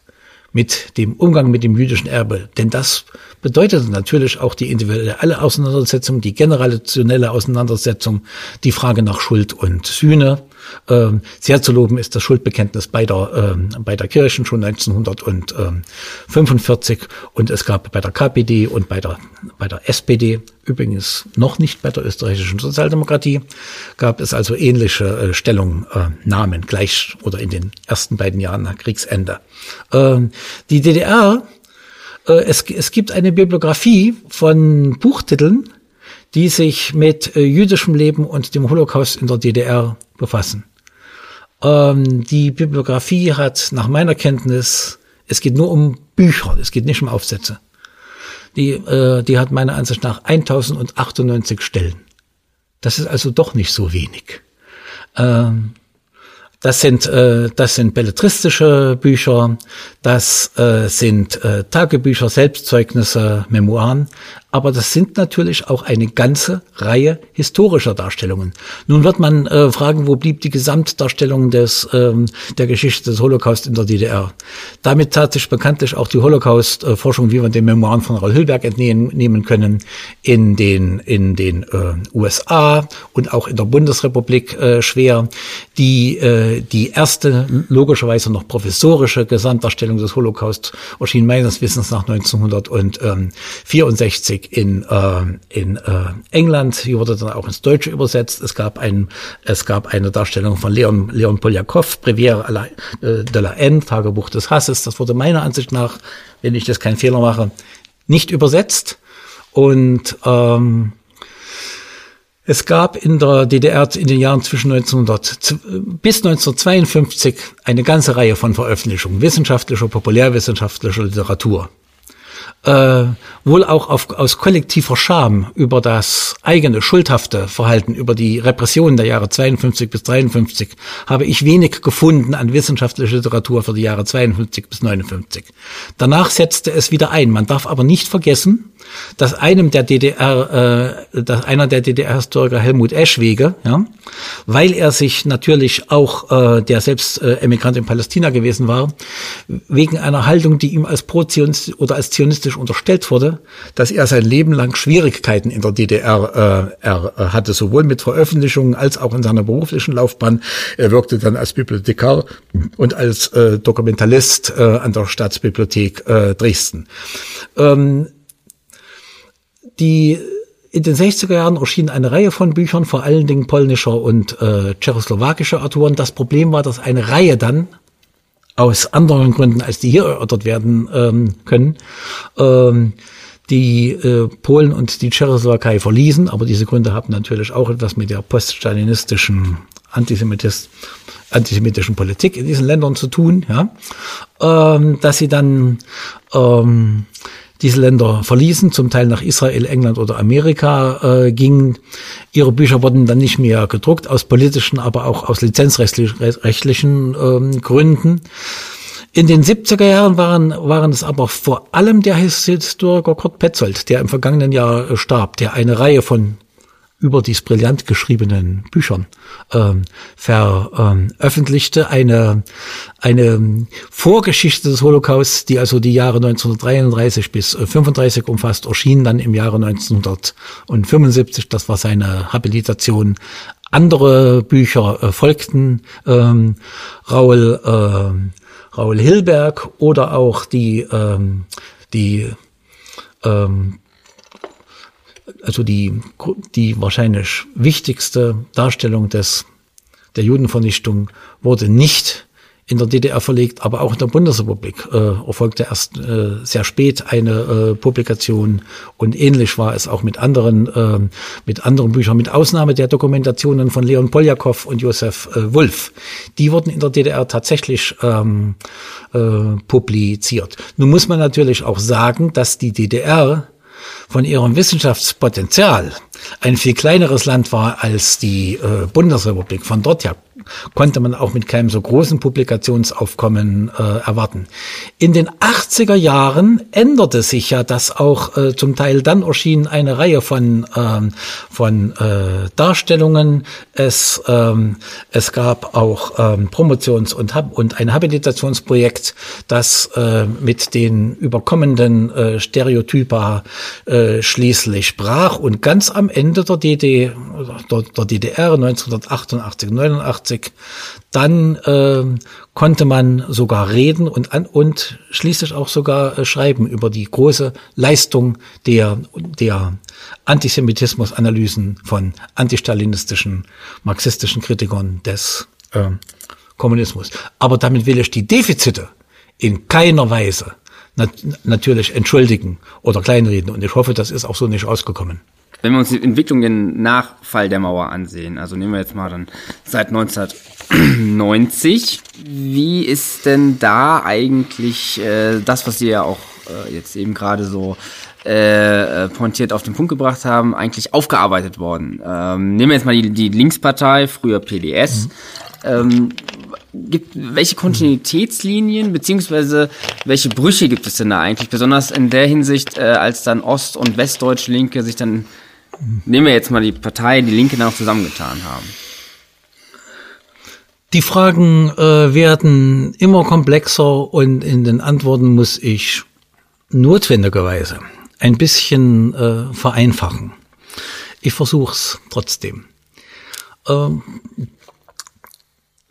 mit dem Umgang mit dem jüdischen Erbe. Denn das bedeutet natürlich auch die individuelle Auseinandersetzung, die generationelle Auseinandersetzung, die Frage nach Schuld und Sühne, ähm, sehr zu loben ist das Schuldbekenntnis bei der, ähm, bei der Kirchen schon 1945 und es gab bei der KPD und bei der, bei der SPD, übrigens noch nicht bei der österreichischen Sozialdemokratie, gab es also ähnliche äh, Stellungnahmen gleich oder in den ersten beiden Jahren nach Kriegsende. Ähm, die DDR äh, es, es gibt eine Bibliografie von Buchtiteln, die sich mit äh, jüdischem Leben und dem Holocaust in der DDR befassen. Ähm, die Bibliografie hat nach meiner Kenntnis, es geht nur um Bücher, es geht nicht um Aufsätze. Die, äh, die hat meiner Ansicht nach 1098 Stellen. Das ist also doch nicht so wenig. Ähm, das sind, äh, das sind belletristische Bücher, das äh, sind äh, Tagebücher, Selbstzeugnisse, Memoiren, aber das sind natürlich auch eine ganze Reihe historischer Darstellungen. Nun wird man äh, fragen, wo blieb die Gesamtdarstellung des, ähm, der Geschichte des Holocaust in der DDR? Damit tat sich bekanntlich auch die Holocaust-Forschung, wie wir den Memoiren von Raul Hülberg entnehmen können, in den, in den äh, USA und auch in der Bundesrepublik äh, schwer. Die, äh, die erste, logischerweise noch professorische Gesamtdarstellung des Holocaust erschien meines Wissens nach 1964 Krieg in, äh, in äh, England. Die wurde dann auch ins Deutsche übersetzt. Es gab ein, es gab eine Darstellung von Leon, Leon Poljakov, Brevière äh, de la Haine, Tagebuch des Hasses. Das wurde meiner Ansicht nach, wenn ich das keinen Fehler mache, nicht übersetzt. Und ähm, es gab in der DDR in den Jahren zwischen 1900 bis 1952 eine ganze Reihe von Veröffentlichungen wissenschaftlicher, populärwissenschaftlicher Literatur äh, wohl auch auf, aus kollektiver Scham über das eigene schuldhafte Verhalten, über die Repressionen der Jahre 52 bis 53, habe ich wenig gefunden an wissenschaftlicher Literatur für die Jahre 52 bis 59. Danach setzte es wieder ein. Man darf aber nicht vergessen, dass einem der DDR, äh, dass einer der DDR-Historiker Helmut Eschwege, ja, weil er sich natürlich auch, äh, der selbst äh, Emigrant in Palästina gewesen war, wegen einer Haltung, die ihm als pro-zionistisch oder als zionistisch unterstellt wurde, dass er sein Leben lang Schwierigkeiten in der DDR äh, er, äh, hatte, sowohl mit Veröffentlichungen als auch in seiner beruflichen Laufbahn. Er wirkte dann als Bibliothekar und als äh, Dokumentalist äh, an der Staatsbibliothek äh, Dresden. Ähm, die in den 60er Jahren erschien eine Reihe von Büchern, vor allen Dingen polnischer und äh, tschechoslowakischer Autoren. Das Problem war, dass eine Reihe dann aus anderen Gründen, als die hier erörtert werden ähm, können, ähm, die äh, Polen und die Tschechoslowakei verließen. Aber diese Gründe haben natürlich auch etwas mit der poststalinistischen Antisemitis, antisemitischen Politik in diesen Ländern zu tun, ja, ähm, dass sie dann ähm, diese Länder verließen, zum Teil nach Israel, England oder Amerika äh, gingen. Ihre Bücher wurden dann nicht mehr gedruckt, aus politischen, aber auch aus lizenzrechtlichen ähm, Gründen. In den 70er Jahren waren, waren es aber vor allem der Historiker Kurt Petzold, der im vergangenen Jahr äh, starb, der eine Reihe von überdies brillant geschriebenen Büchern ähm, veröffentlichte. Eine, eine Vorgeschichte des Holocaust, die also die Jahre 1933 bis 35 umfasst, erschien dann im Jahre 1975. Das war seine Habilitation. Andere Bücher äh, folgten. Ähm, Raul, äh, Raul Hilberg oder auch die, ähm, die ähm, also die, die wahrscheinlich wichtigste Darstellung des, der Judenvernichtung wurde nicht in der DDR verlegt, aber auch in der Bundesrepublik äh, erfolgte erst äh, sehr spät eine äh, Publikation und ähnlich war es auch mit anderen äh, mit anderen Büchern, mit Ausnahme der Dokumentationen von Leon Poljakov und Josef äh, Wulff. Die wurden in der DDR tatsächlich ähm, äh, publiziert. Nun muss man natürlich auch sagen, dass die DDR von ihrem Wissenschaftspotenzial ein viel kleineres Land war als die äh, Bundesrepublik. Von dort her konnte man auch mit keinem so großen Publikationsaufkommen äh, erwarten. In den 80er Jahren änderte sich ja das auch äh, zum Teil. Dann erschien eine Reihe von, ähm, von äh, Darstellungen. Es, ähm, es gab auch ähm, Promotions- und, und ein Habilitationsprojekt, das äh, mit den überkommenden äh, Stereotypa äh, schließlich brach und ganz am Ende der, DD, der, der DDR 1988, 89 1980. Dann äh, konnte man sogar reden und, an, und schließlich auch sogar äh, schreiben über die große Leistung der, der Antisemitismus-Analysen von antistalinistischen, marxistischen Kritikern des äh, Kommunismus. Aber damit will ich die Defizite in keiner Weise nat natürlich entschuldigen oder kleinreden. Und ich hoffe, das ist auch so nicht ausgekommen. Wenn wir uns die Entwicklungen nach Fall der Mauer ansehen, also nehmen wir jetzt mal dann seit 1990, wie ist denn da eigentlich äh, das, was Sie ja auch äh, jetzt eben gerade so äh, pointiert auf den Punkt gebracht haben, eigentlich aufgearbeitet worden? Ähm, nehmen wir jetzt mal die, die Linkspartei, früher PDS. Mhm. Ähm, gibt, welche Kontinuitätslinien beziehungsweise welche Brüche gibt es denn da eigentlich, besonders in der Hinsicht, äh, als dann Ost- und Westdeutsche Linke sich dann Nehmen wir jetzt mal die Partei, die Linke dann auch zusammengetan haben. Die Fragen äh, werden immer komplexer und in den Antworten muss ich notwendigerweise ein bisschen äh, vereinfachen. Ich versuche es trotzdem. Ähm,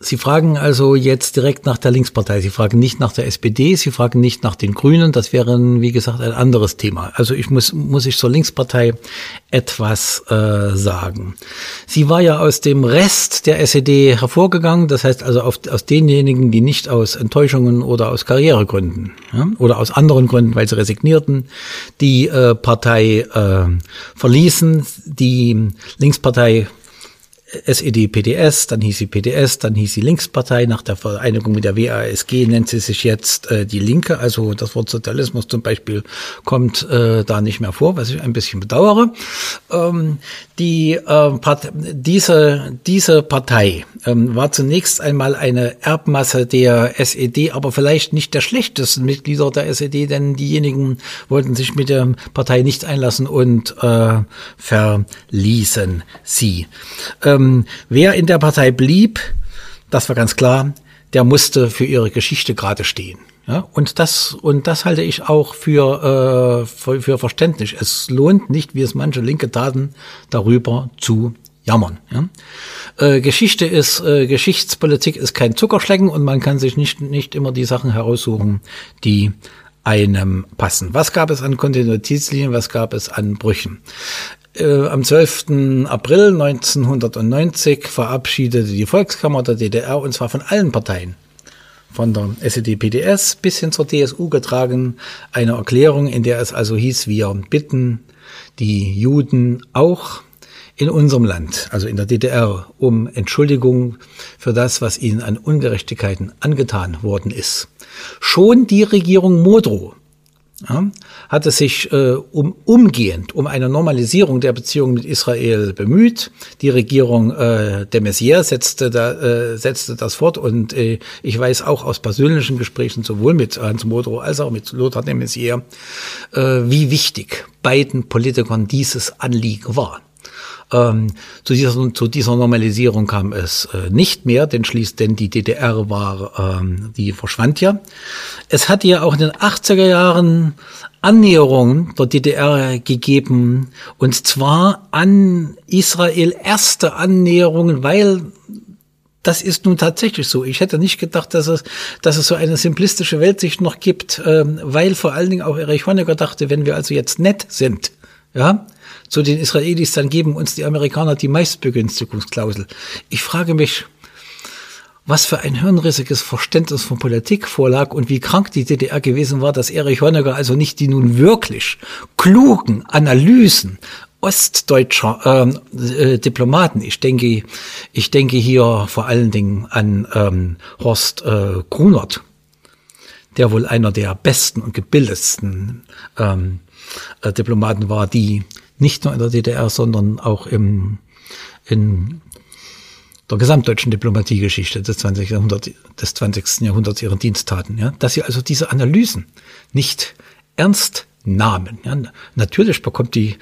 Sie fragen also jetzt direkt nach der Linkspartei. Sie fragen nicht nach der SPD. Sie fragen nicht nach den Grünen. Das wäre, wie gesagt, ein anderes Thema. Also ich muss, muss ich zur Linkspartei etwas äh, sagen. Sie war ja aus dem Rest der SED hervorgegangen. Das heißt also auf, aus denjenigen, die nicht aus Enttäuschungen oder aus Karrieregründen ja, oder aus anderen Gründen, weil sie resignierten, die äh, Partei äh, verließen. Die Linkspartei SED-PDS, dann hieß sie PDS, dann hieß sie Linkspartei. Nach der Vereinigung mit der WASG nennt sie sich jetzt äh, die Linke. Also das Wort Sozialismus zum Beispiel kommt äh, da nicht mehr vor, was ich ein bisschen bedauere. Ähm, die, äh, diese, diese Partei ähm, war zunächst einmal eine Erbmasse der SED, aber vielleicht nicht der schlechtesten Mitglieder der SED, denn diejenigen wollten sich mit der Partei nicht einlassen und äh, verließen sie. Ähm, wer in der Partei blieb, das war ganz klar, der musste für ihre Geschichte gerade stehen. Ja, und das und das halte ich auch für, äh, für, für verständlich. Es lohnt nicht, wie es manche Linke taten, darüber zu jammern. Ja? Äh, Geschichte ist äh, Geschichtspolitik ist kein Zuckerschlecken und man kann sich nicht nicht immer die Sachen heraussuchen, die einem passen. Was gab es an Kontinuitätslinien, was gab es an Brüchen? Äh, am 12. April 1990 verabschiedete die Volkskammer der DDR, und zwar von allen Parteien, von der SED-PDS bis hin zur DSU getragen, eine Erklärung, in der es also hieß, wir bitten die Juden auch in unserem Land, also in der DDR, um Entschuldigung für das, was ihnen an Ungerechtigkeiten angetan worden ist. Schon die Regierung Modrow ja, hatte sich äh, um, umgehend um eine Normalisierung der Beziehungen mit Israel bemüht. Die Regierung äh, de Maizière setzte, da, äh, setzte das fort und äh, ich weiß auch aus persönlichen Gesprächen sowohl mit Hans Modrow als auch mit Lothar de Maizière, äh, wie wichtig beiden Politikern dieses Anliegen war. Ähm, zu, dieser, zu dieser Normalisierung kam es äh, nicht mehr, denn schließlich denn die DDR war, ähm, die verschwand ja. Es hat ja auch in den 80er Jahren Annäherungen der DDR gegeben, und zwar an Israel erste Annäherungen, weil das ist nun tatsächlich so. Ich hätte nicht gedacht, dass es, dass es so eine simplistische Weltsicht noch gibt, ähm, weil vor allen Dingen auch Erich Honecker dachte, wenn wir also jetzt nett sind, ja, zu den Israelis, dann geben uns die Amerikaner die Meistbegünstigungsklausel. Ich frage mich, was für ein hirnrissiges Verständnis von Politik vorlag und wie krank die DDR gewesen war, dass Erich Honecker also nicht die nun wirklich klugen Analysen ostdeutscher ähm, äh, Diplomaten, ich denke, ich denke hier vor allen Dingen an ähm, Horst äh, Grunert, der wohl einer der besten und gebildetsten ähm, äh, Diplomaten war, die nicht nur in der DDR, sondern auch im, in der gesamtdeutschen Diplomatiegeschichte des 20. Jahrhunderts, des 20. Jahrhunderts ihren Dienst taten, ja, dass sie also diese Analysen nicht ernst nahmen. Ja, natürlich bekommt die,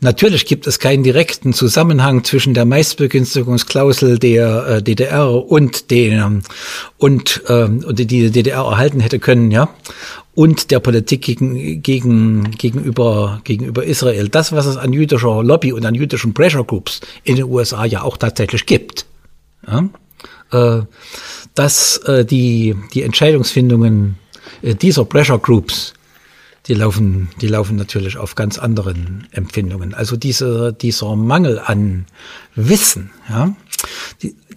natürlich gibt es keinen direkten Zusammenhang zwischen der Meistbegünstigungsklausel der äh, DDR und den und ähm, und die die DDR erhalten hätte können, ja und der Politik gegen, gegen, gegenüber, gegenüber Israel. Das, was es an jüdischer Lobby und an jüdischen Pressure Groups in den USA ja auch tatsächlich gibt. Ja? Äh, dass äh, die, die Entscheidungsfindungen äh, dieser Pressure Groups die laufen, die laufen natürlich auf ganz anderen Empfindungen. Also dieser, dieser Mangel an Wissen, ja,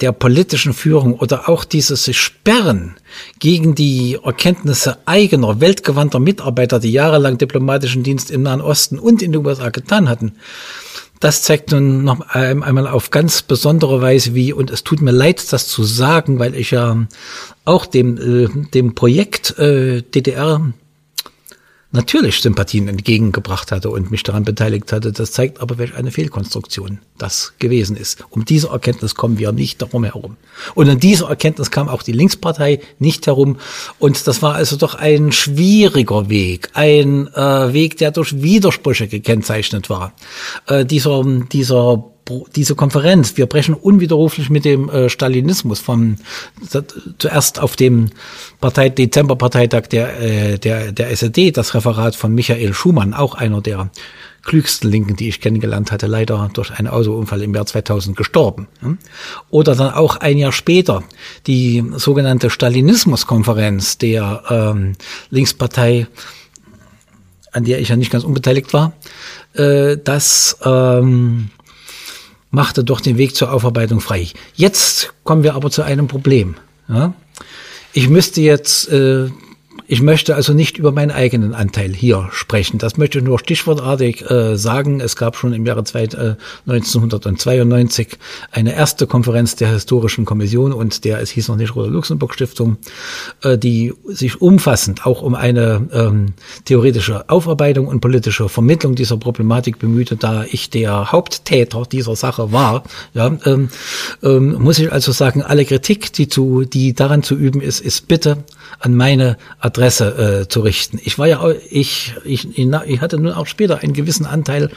der politischen Führung oder auch dieses Sperren gegen die Erkenntnisse eigener, weltgewandter Mitarbeiter, die jahrelang diplomatischen Dienst im Nahen Osten und in den USA getan hatten, das zeigt nun noch einmal auf ganz besondere Weise, wie, und es tut mir leid, das zu sagen, weil ich ja auch dem, äh, dem Projekt äh, DDR natürlich Sympathien entgegengebracht hatte und mich daran beteiligt hatte. Das zeigt aber, welch eine Fehlkonstruktion das gewesen ist. Um diese Erkenntnis kommen wir nicht darum herum. Und an diese Erkenntnis kam auch die Linkspartei nicht herum. Und das war also doch ein schwieriger Weg, ein äh, Weg, der durch Widersprüche gekennzeichnet war. Äh, dieser, dieser diese Konferenz, wir brechen unwiderruflich mit dem äh, Stalinismus von zuerst auf dem Partei, Dezemberparteitag der, äh, der, der SED, das Referat von Michael Schumann, auch einer der klügsten Linken, die ich kennengelernt hatte, leider durch einen Autounfall im Jahr 2000 gestorben. Oder dann auch ein Jahr später die sogenannte Stalinismus-Konferenz der ähm, Linkspartei, an der ich ja nicht ganz unbeteiligt war, äh, das ähm, machte doch den Weg zur Aufarbeitung frei. Jetzt kommen wir aber zu einem Problem. Ja? Ich müsste jetzt äh, ich möchte also nicht über meinen eigenen Anteil hier sprechen. Das möchte ich nur stichwortartig äh, sagen. Es gab schon im Jahre zwei, äh, 1992 eine erste Konferenz der Historischen Kommission und der, es hieß noch nicht Rosa-Luxemburg-Stiftung, äh, die sich umfassend auch um eine ähm, theoretische Aufarbeitung und politische Vermittlung dieser Problematik bemühte, da ich der Haupttäter dieser Sache war. Ja, ähm, ähm, muss ich also sagen, alle Kritik, die, zu, die daran zu üben ist, ist bitte an meine Adresse äh, zu richten. Ich war ja, ich, ich, ich hatte nun auch später einen gewissen Anteil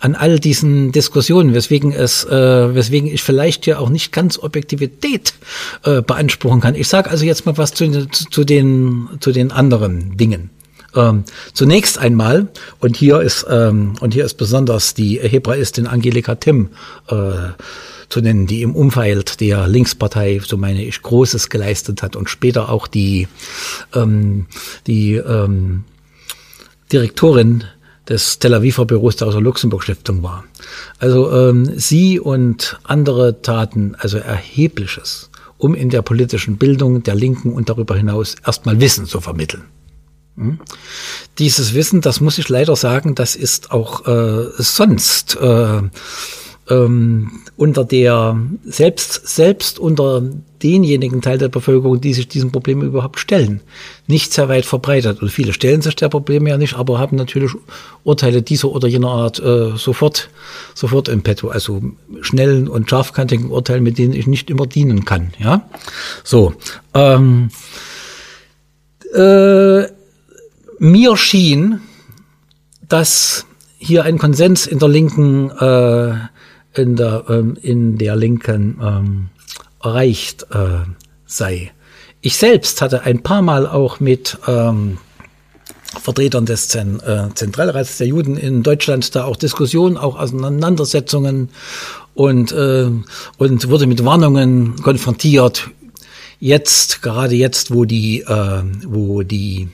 an all diesen Diskussionen, weswegen es, äh, weswegen ich vielleicht ja auch nicht ganz Objektivität äh, beanspruchen kann. Ich sage also jetzt mal was zu, zu den zu den anderen Dingen. Ähm, zunächst einmal, und hier ist, ähm, und hier ist besonders die Hebraistin Angelika Timm äh, zu nennen, die im Umfeld der Linkspartei, so meine ich, Großes geleistet hat und später auch die, ähm, die ähm, Direktorin des Tel Aviver Büros der Rosa-Luxemburg-Stiftung war. Also ähm, sie und andere taten also Erhebliches, um in der politischen Bildung der Linken und darüber hinaus erstmal Wissen zu vermitteln. Hm? Dieses Wissen, das muss ich leider sagen, das ist auch äh, sonst äh, ähm, unter der selbst selbst unter denjenigen Teil der Bevölkerung, die sich diesem Problem überhaupt stellen, nicht sehr weit verbreitet. Und viele stellen sich der Probleme ja nicht, aber haben natürlich Urteile dieser oder jener Art äh, sofort sofort im Petto, also schnellen und scharfkantigen Urteilen, mit denen ich nicht immer dienen kann. Ja, so. Ähm, äh, mir schien, dass hier ein Konsens in der linken äh, in der, ähm, in der Linken ähm, erreicht äh, sei. Ich selbst hatte ein paar Mal auch mit ähm, Vertretern des Zen, äh, Zentralrats der Juden in Deutschland da auch Diskussionen, auch Auseinandersetzungen und, äh, und wurde mit Warnungen konfrontiert. Jetzt, gerade jetzt, wo die, äh, wo die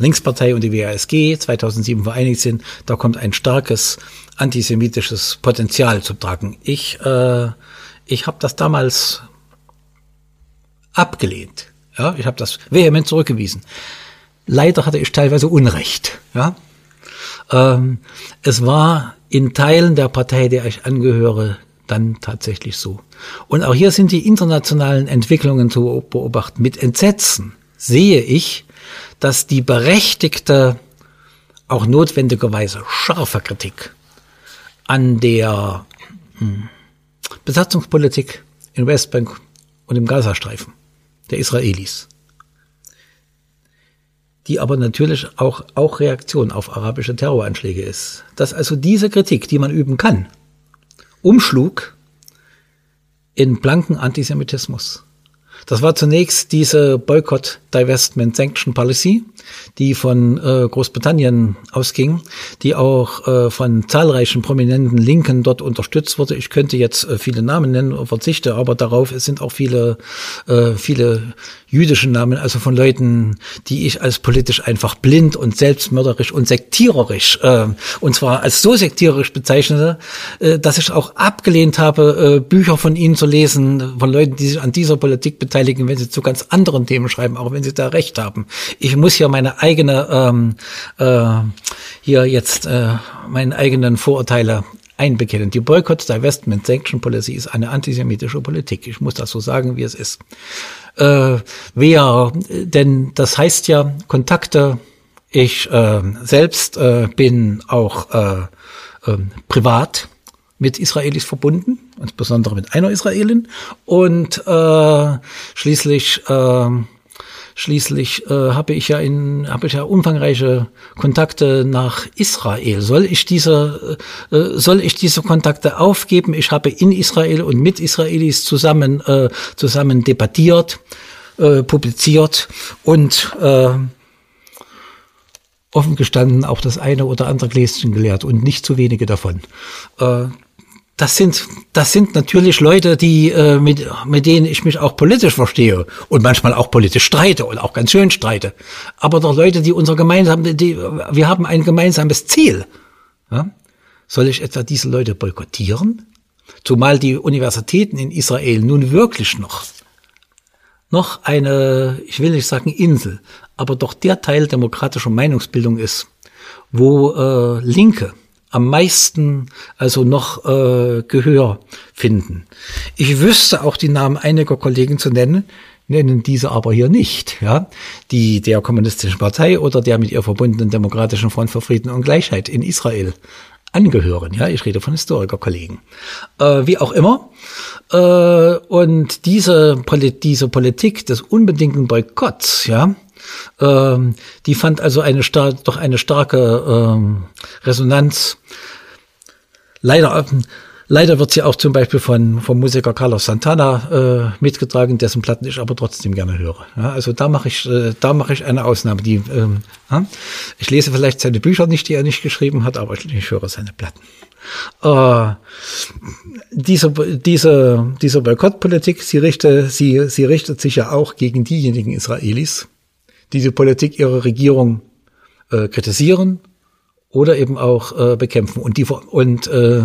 Linkspartei und die WASG 2007 vereinigt sind, da kommt ein starkes antisemitisches Potenzial zu tragen. Ich, äh, ich habe das damals abgelehnt. Ja, ich habe das vehement zurückgewiesen. Leider hatte ich teilweise Unrecht. Ja, ähm, es war in Teilen der Partei, der ich angehöre, dann tatsächlich so. Und auch hier sind die internationalen Entwicklungen zu beobachten. Mit Entsetzen sehe ich, dass die berechtigte, auch notwendigerweise scharfe Kritik an der hm, Besatzungspolitik in Westbank und im Gazastreifen der Israelis, die aber natürlich auch, auch Reaktion auf arabische Terroranschläge ist. Dass also diese Kritik, die man üben kann, umschlug in blanken Antisemitismus. Das war zunächst diese Boycott Divestment Sanction Policy, die von äh, Großbritannien ausging, die auch äh, von zahlreichen prominenten Linken dort unterstützt wurde. Ich könnte jetzt äh, viele Namen nennen, verzichte aber darauf. Es sind auch viele, äh, viele jüdische Namen, also von Leuten, die ich als politisch einfach blind und selbstmörderisch und sektiererisch, äh, und zwar als so sektiererisch bezeichnete, äh, dass ich auch abgelehnt habe, äh, Bücher von ihnen zu lesen, von Leuten, die sich an dieser Politik beteiligen, wenn sie zu ganz anderen Themen schreiben, auch wenn sie da recht haben. Ich muss ja meine eigene, ähm, äh, hier jetzt äh, meine eigenen Vorurteile einbekennen. Die Boycott Divestment Sanction Policy ist eine antisemitische Politik. Ich muss das so sagen, wie es ist. Äh, wer, denn das heißt ja Kontakte. Ich äh, selbst äh, bin auch äh, äh, privat mit Israelis verbunden, insbesondere mit einer Israelin und äh, schließlich äh, Schließlich äh, habe ich ja in habe ich ja umfangreiche Kontakte nach Israel. Soll ich diese äh, äh, soll ich diese Kontakte aufgeben? Ich habe in Israel und mit Israelis zusammen äh, zusammen debattiert, äh, publiziert und äh, offen gestanden auch das eine oder andere Gläschen gelehrt und nicht zu wenige davon. Äh, das sind, das sind natürlich Leute, die, äh, mit, mit denen ich mich auch politisch verstehe und manchmal auch politisch streite und auch ganz schön streite. Aber doch Leute, die unser gemeinsames, die, wir haben ein gemeinsames Ziel. Ja? Soll ich etwa diese Leute boykottieren? Zumal die Universitäten in Israel nun wirklich noch, noch eine, ich will nicht sagen Insel, aber doch der Teil demokratischer Meinungsbildung ist, wo äh, Linke, am meisten also noch äh, Gehör finden. Ich wüsste auch die Namen einiger Kollegen zu nennen, nennen diese aber hier nicht, ja, die der kommunistischen Partei oder der mit ihr verbundenen Demokratischen Front für Frieden und Gleichheit in Israel angehören. Ja, ich rede von Historikerkollegen. Äh, wie auch immer. Äh, und diese, diese Politik des unbedingten Boykotts, ja, ähm, die fand also eine doch eine starke ähm, Resonanz. Leider, leider wird sie auch zum Beispiel von vom Musiker Carlos Santana äh, mitgetragen, dessen Platten ich aber trotzdem gerne höre. Ja, also da mache ich äh, da mache ich eine Ausnahme. Die, ähm, ja, ich lese vielleicht seine Bücher nicht, die er nicht geschrieben hat, aber ich, ich höre seine Platten. Äh, diese, diese, diese Boykottpolitik, sie richtet, sie, sie richtet sich ja auch gegen diejenigen Israelis, diese Politik ihrer Regierung äh, kritisieren oder eben auch äh, bekämpfen. Und die und äh,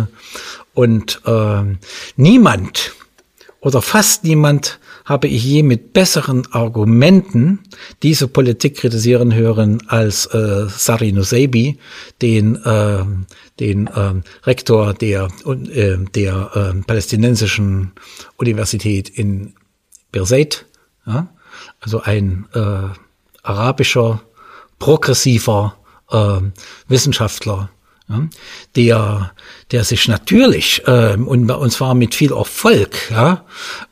und äh, niemand oder fast niemand habe ich je mit besseren Argumenten diese Politik kritisieren hören als äh, Sari Nusseibeh, den, äh, den äh, Rektor der, äh, der äh, palästinensischen Universität in Birzeit, ja? also ein äh, arabischer, progressiver äh, Wissenschaftler, ja, der, der sich natürlich ähm, und, und zwar mit viel Erfolg, ja,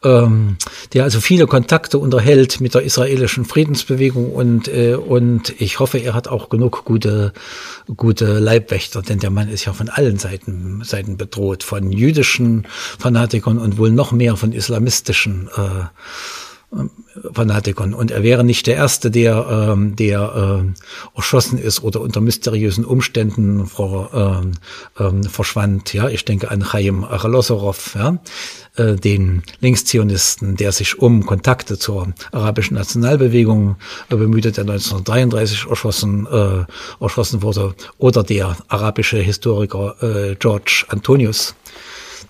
ähm, der also viele Kontakte unterhält mit der israelischen Friedensbewegung und äh, und ich hoffe, er hat auch genug gute gute Leibwächter, denn der Mann ist ja von allen Seiten Seiten bedroht, von jüdischen Fanatikern und wohl noch mehr von islamistischen äh, Fanatikern. Und er wäre nicht der Erste, der, ähm, der äh, erschossen ist oder unter mysteriösen Umständen vor, ähm, ähm, verschwand. Ja, ich denke an Chaim Aralosorow, ja, äh, den Linkszionisten, der sich um Kontakte zur arabischen Nationalbewegung äh, bemühte, der 1933 erschossen, äh, erschossen wurde. Oder der arabische Historiker äh, George Antonius,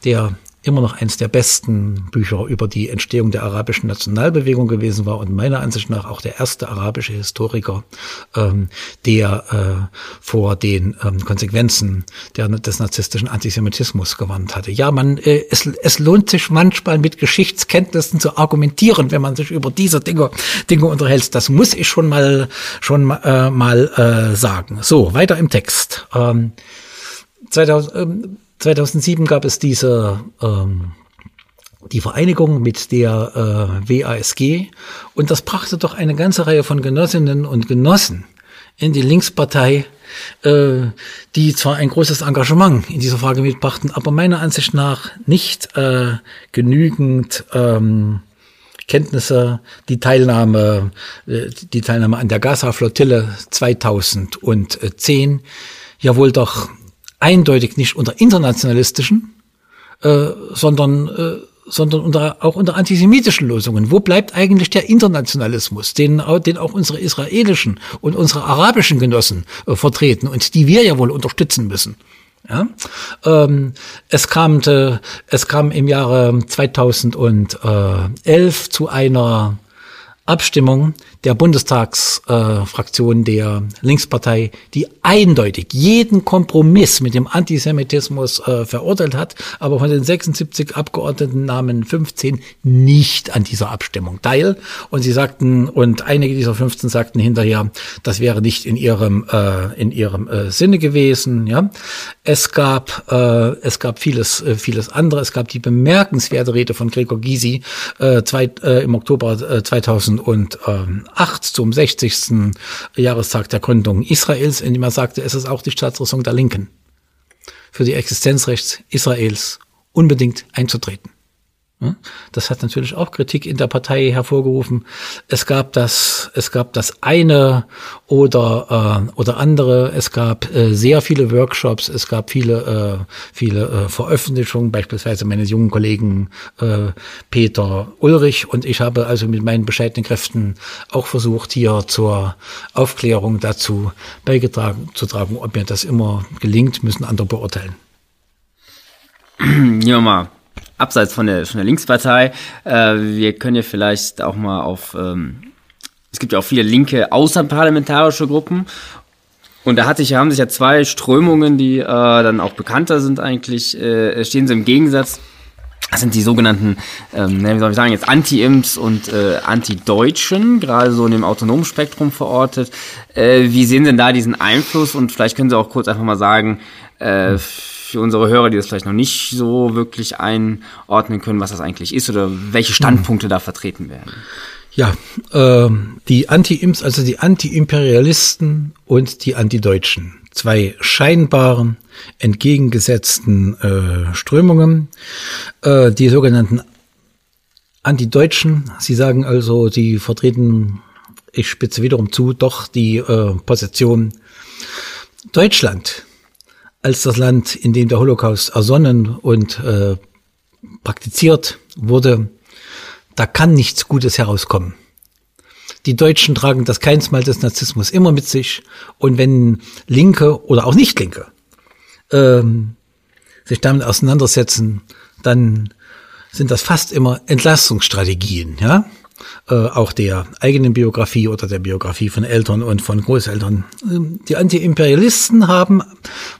der immer noch eins der besten Bücher über die Entstehung der arabischen Nationalbewegung gewesen war und meiner Ansicht nach auch der erste arabische Historiker, ähm, der äh, vor den ähm, Konsequenzen der, des narzisstischen Antisemitismus gewarnt hatte. Ja, man, äh, es, es lohnt sich manchmal mit Geschichtskenntnissen zu argumentieren, wenn man sich über diese Dinge, Dinge unterhält. Das muss ich schon mal, schon äh, mal äh, sagen. So, weiter im Text. Ähm, 2000, ähm, 2007 gab es diese ähm, die Vereinigung mit der äh, WASG und das brachte doch eine ganze Reihe von Genossinnen und Genossen in die Linkspartei, äh, die zwar ein großes Engagement in dieser Frage mitbrachten, aber meiner Ansicht nach nicht äh, genügend ähm, Kenntnisse, die Teilnahme, äh, die Teilnahme an der Gaza-Flottille 2010 ja wohl doch eindeutig nicht unter internationalistischen, äh, sondern äh, sondern unter, auch unter antisemitischen Lösungen. Wo bleibt eigentlich der Internationalismus, den, den auch unsere israelischen und unsere arabischen Genossen äh, vertreten und die wir ja wohl unterstützen müssen? Ja? Ähm, es, kam, äh, es kam im Jahre 2011 zu einer Abstimmung der Bundestagsfraktion äh, der Linkspartei, die eindeutig jeden Kompromiss mit dem Antisemitismus äh, verurteilt hat, aber von den 76 Abgeordneten nahmen 15 nicht an dieser Abstimmung teil. Und sie sagten, und einige dieser 15 sagten hinterher, das wäre nicht in ihrem, äh, in ihrem äh, Sinne gewesen. Ja, Es gab, äh, es gab vieles, äh, vieles andere. Es gab die bemerkenswerte Rede von Gregor Gysi äh, zwei, äh, im Oktober äh, 2000 2008 zum 60. Jahrestag der Gründung Israels, in dem er sagte, es ist auch die Staatsräson der Linken, für die Existenzrechts Israels unbedingt einzutreten. Das hat natürlich auch Kritik in der Partei hervorgerufen. Es gab das, es gab das eine oder äh, oder andere. Es gab äh, sehr viele Workshops. Es gab viele äh, viele äh, Veröffentlichungen, beispielsweise meines jungen Kollegen äh, Peter Ulrich und ich habe also mit meinen bescheidenen Kräften auch versucht, hier zur Aufklärung dazu beigetragen zu tragen. Ob mir das immer gelingt, müssen andere beurteilen. Ja, mal abseits von der, von der Linkspartei. Äh, wir können ja vielleicht auch mal auf, ähm, es gibt ja auch viele linke außerparlamentarische Gruppen. Und da hat sich, haben sich ja zwei Strömungen, die äh, dann auch bekannter sind eigentlich, äh, stehen sie im Gegensatz. Das sind die sogenannten, ähm, wie soll ich sagen, jetzt Anti-Imps und äh, Anti-Deutschen, gerade so in dem autonomen Spektrum verortet. Äh, wie sehen denn da diesen Einfluss? Und vielleicht können Sie auch kurz einfach mal sagen, äh, für unsere Hörer, die das vielleicht noch nicht so wirklich einordnen können, was das eigentlich ist oder welche Standpunkte da vertreten werden. Ja, äh, die Anti-Imps, also die Anti-Imperialisten und die Anti-Deutschen. Zwei scheinbaren, entgegengesetzten äh, Strömungen. Äh, die sogenannten Anti-Deutschen, sie sagen also, sie vertreten, ich spitze wiederum zu, doch die äh, Position Deutschland als das Land, in dem der Holocaust ersonnen und äh, praktiziert wurde, da kann nichts Gutes herauskommen. Die Deutschen tragen das Keinsmal des Narzissmus immer mit sich. Und wenn Linke oder auch Nicht-Linke ähm, sich damit auseinandersetzen, dann sind das fast immer Entlastungsstrategien, ja äh, auch der eigenen Biografie oder der Biografie von Eltern und von Großeltern. Ähm, die Antiimperialisten haben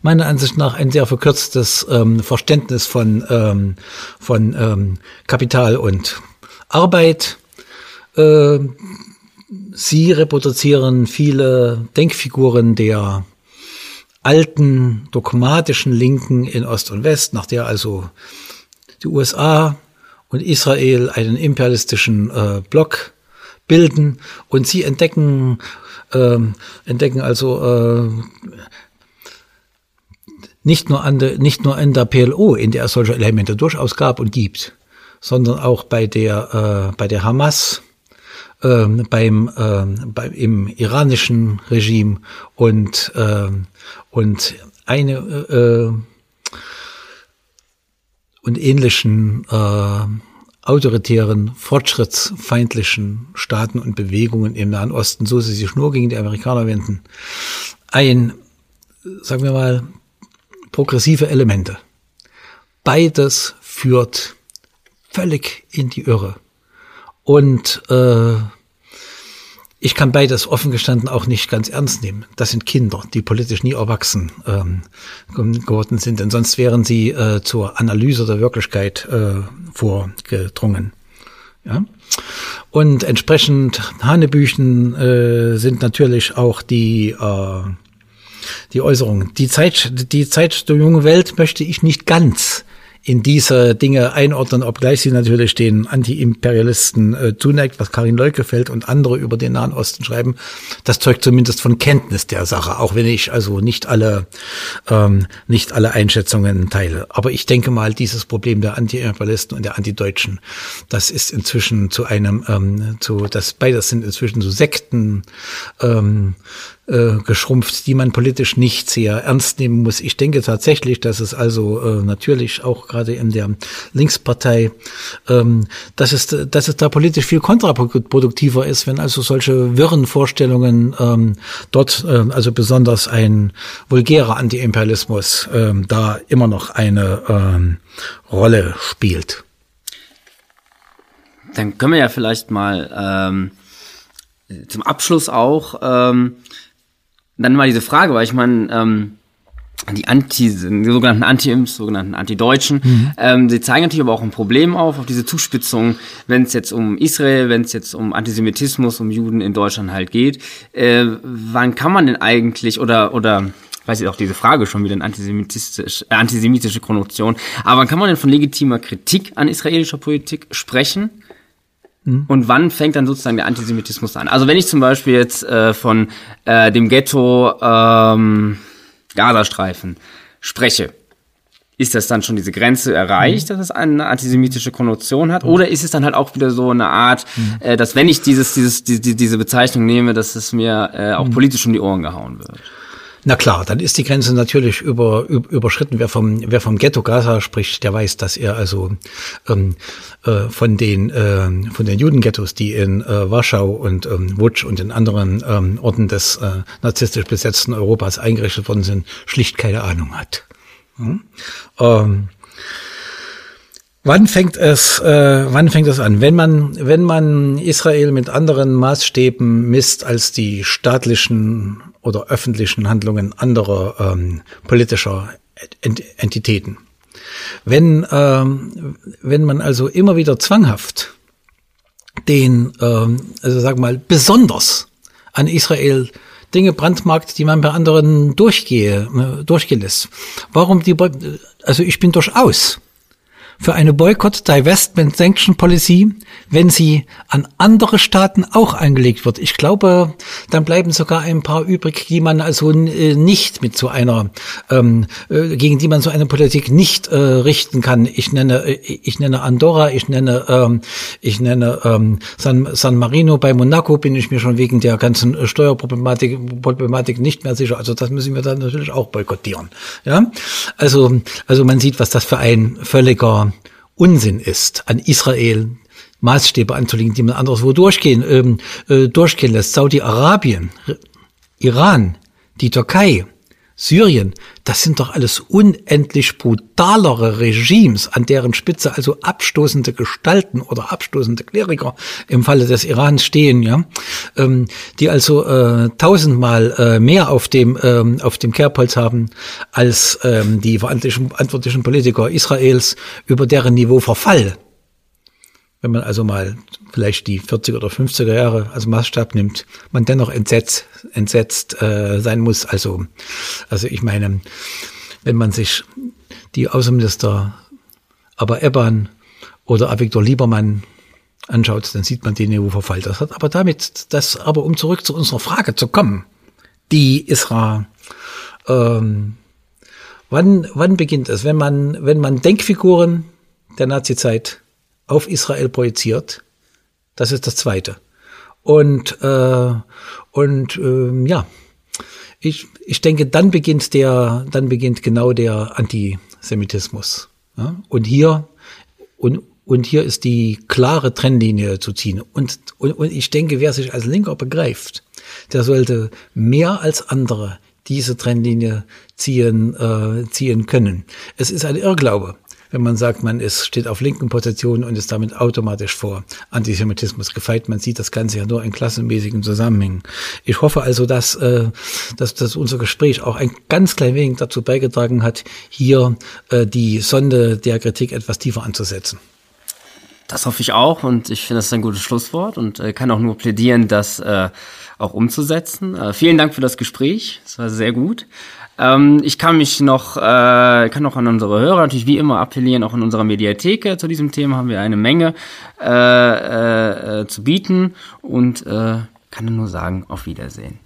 meiner Ansicht nach ein sehr verkürztes ähm, Verständnis von, ähm, von ähm, Kapital und Arbeit. Äh, sie reproduzieren viele Denkfiguren der alten dogmatischen Linken in Ost und West, nach der also die USA und Israel einen imperialistischen äh, Block bilden und sie entdecken äh, entdecken also äh, nicht nur an der, nicht nur in der PLO, in der es solche Elemente durchaus gab und gibt, sondern auch bei der äh, bei der Hamas, äh, beim, äh, beim im iranischen Regime und äh, und eine äh, und ähnlichen äh, autoritären, fortschrittsfeindlichen Staaten und Bewegungen im Nahen Osten, so sie sich nur gegen die Amerikaner wenden, ein, sagen wir mal, progressive Elemente. Beides führt völlig in die Irre. Und äh, ich kann beides offen gestanden auch nicht ganz ernst nehmen. Das sind Kinder, die politisch nie erwachsen ähm, geworden sind, denn sonst wären sie äh, zur Analyse der Wirklichkeit äh, vorgedrungen. Ja? Und entsprechend Hanebüchen äh, sind natürlich auch die äh, die Äußerungen. Die Zeit, die Zeit der jungen Welt möchte ich nicht ganz in diese Dinge einordnen, obgleich sie natürlich den Anti-Imperialisten äh, zuneigt, was Karin Leukefeld und andere über den Nahen Osten schreiben. Das zeugt zumindest von Kenntnis der Sache, auch wenn ich also nicht alle, ähm, nicht alle Einschätzungen teile. Aber ich denke mal, dieses Problem der Anti-Imperialisten und der Anti-Deutschen, das ist inzwischen zu einem, ähm, zu, das beides sind inzwischen zu Sekten, ähm, äh, geschrumpft, die man politisch nicht sehr ernst nehmen muss. Ich denke tatsächlich, dass es also äh, natürlich auch gerade in der Linkspartei, ähm, dass es, dass es da politisch viel kontraproduktiver ist, wenn also solche wirren Vorstellungen ähm, dort, äh, also besonders ein vulgärer Antiimperialismus, äh, da immer noch eine äh, Rolle spielt. Dann können wir ja vielleicht mal ähm, zum Abschluss auch ähm, dann mal diese Frage, weil ich meine, ähm, die Anti, die sogenannten Anti-Imps, sogenannten Anti-Deutschen, mhm. ähm, sie zeigen natürlich aber auch ein Problem auf, auf diese Zuspitzung, wenn es jetzt um Israel, wenn es jetzt um Antisemitismus, um Juden in Deutschland halt geht. Äh, wann kann man denn eigentlich, oder, oder, weiß ich auch diese Frage schon wieder, eine antisemitisch, äh, antisemitische Konnotation, aber wann kann man denn von legitimer Kritik an israelischer Politik sprechen? Mhm. Und wann fängt dann sozusagen der Antisemitismus an? Also wenn ich zum Beispiel jetzt äh, von äh, dem Ghetto ähm, Gazastreifen spreche, ist das dann schon diese Grenze erreicht, mhm. dass es eine antisemitische Konnotation hat? Mhm. Oder ist es dann halt auch wieder so eine Art, mhm. äh, dass wenn ich dieses, dieses, die, diese Bezeichnung nehme, dass es mir äh, auch politisch um die Ohren gehauen wird? Na klar, dann ist die Grenze natürlich über, überschritten. Wer vom, wer vom Ghetto Gaza spricht, der weiß, dass er also ähm, äh, von den äh, von den Judenghettos, die in äh, Warschau und ähm, Wutsch und in anderen ähm, Orten des äh, narzisstisch besetzten Europas eingerichtet worden sind, schlicht keine Ahnung hat. Hm? Ähm, Wann fängt es, äh, wann fängt es an? Wenn man, wenn man Israel mit anderen Maßstäben misst als die staatlichen oder öffentlichen Handlungen anderer ähm, politischer Ent Entitäten. Wenn, ähm, wenn man also immer wieder zwanghaft den, ähm, also sag mal, besonders an Israel Dinge brandmarkt, die man bei anderen durchgehe, äh, durchgehen lässt. Warum die, also ich bin durchaus für eine Boycott, Divestment, Sanction Policy, wenn sie an andere Staaten auch angelegt wird. Ich glaube, dann bleiben sogar ein paar übrig, die man also äh, nicht mit so einer, ähm, äh, gegen die man so eine Politik nicht äh, richten kann. Ich nenne, äh, ich nenne Andorra, ich nenne, ähm, ich nenne ähm, San, San Marino. Bei Monaco bin ich mir schon wegen der ganzen Steuerproblematik Problematik nicht mehr sicher. Also das müssen wir dann natürlich auch boykottieren. Ja, also also man sieht, was das für ein völliger Unsinn ist, an Israel Maßstäbe anzulegen, die man anderswo durchgehen, ähm, äh, durchgehen lässt. Saudi-Arabien, Iran, die Türkei, Syrien, das sind doch alles unendlich brutalere Regimes, an deren Spitze also abstoßende Gestalten oder abstoßende Kleriker im Falle des Irans stehen, ja, ähm, die also äh, tausendmal äh, mehr auf dem ähm, auf dem Kerbholz haben als ähm, die verantwortlichen, Politiker Israels über deren Niveau Verfall wenn man also mal vielleicht die 40er oder 50er Jahre als Maßstab nimmt, man dennoch entsetzt, entsetzt äh, sein muss. Also, also ich meine, wenn man sich die Außenminister aber Ebban oder Avigdor Liebermann anschaut, dann sieht man den EU-Verfall. Das hat aber damit, das aber um zurück zu unserer Frage zu kommen, die Isra, ähm, wann, wann beginnt es, wenn man, wenn man Denkfiguren der Nazizeit auf Israel projiziert. Das ist das Zweite. Und, äh, und äh, ja, ich, ich denke, dann beginnt der, dann beginnt genau der Antisemitismus. Ja? Und hier und und hier ist die klare Trennlinie zu ziehen. Und, und, und ich denke, wer sich als Linker begreift, der sollte mehr als andere diese Trennlinie ziehen, äh, ziehen können. Es ist ein Irrglaube, wenn man sagt, man ist, steht auf linken Positionen und ist damit automatisch vor Antisemitismus gefeit. Man sieht das Ganze ja nur in klassenmäßigen Zusammenhängen. Ich hoffe also, dass, äh, dass, dass unser Gespräch auch ein ganz klein wenig dazu beigetragen hat, hier äh, die Sonde der Kritik etwas tiefer anzusetzen. Das hoffe ich auch und ich finde das ist ein gutes Schlusswort und äh, kann auch nur plädieren, das äh, auch umzusetzen. Äh, vielen Dank für das Gespräch, es war sehr gut. Ähm, ich kann mich noch, äh, kann auch an unsere Hörer natürlich wie immer appellieren, auch in unserer Mediatheke zu diesem Thema haben wir eine Menge äh, äh, äh zu bieten und äh, kann nur sagen, auf Wiedersehen.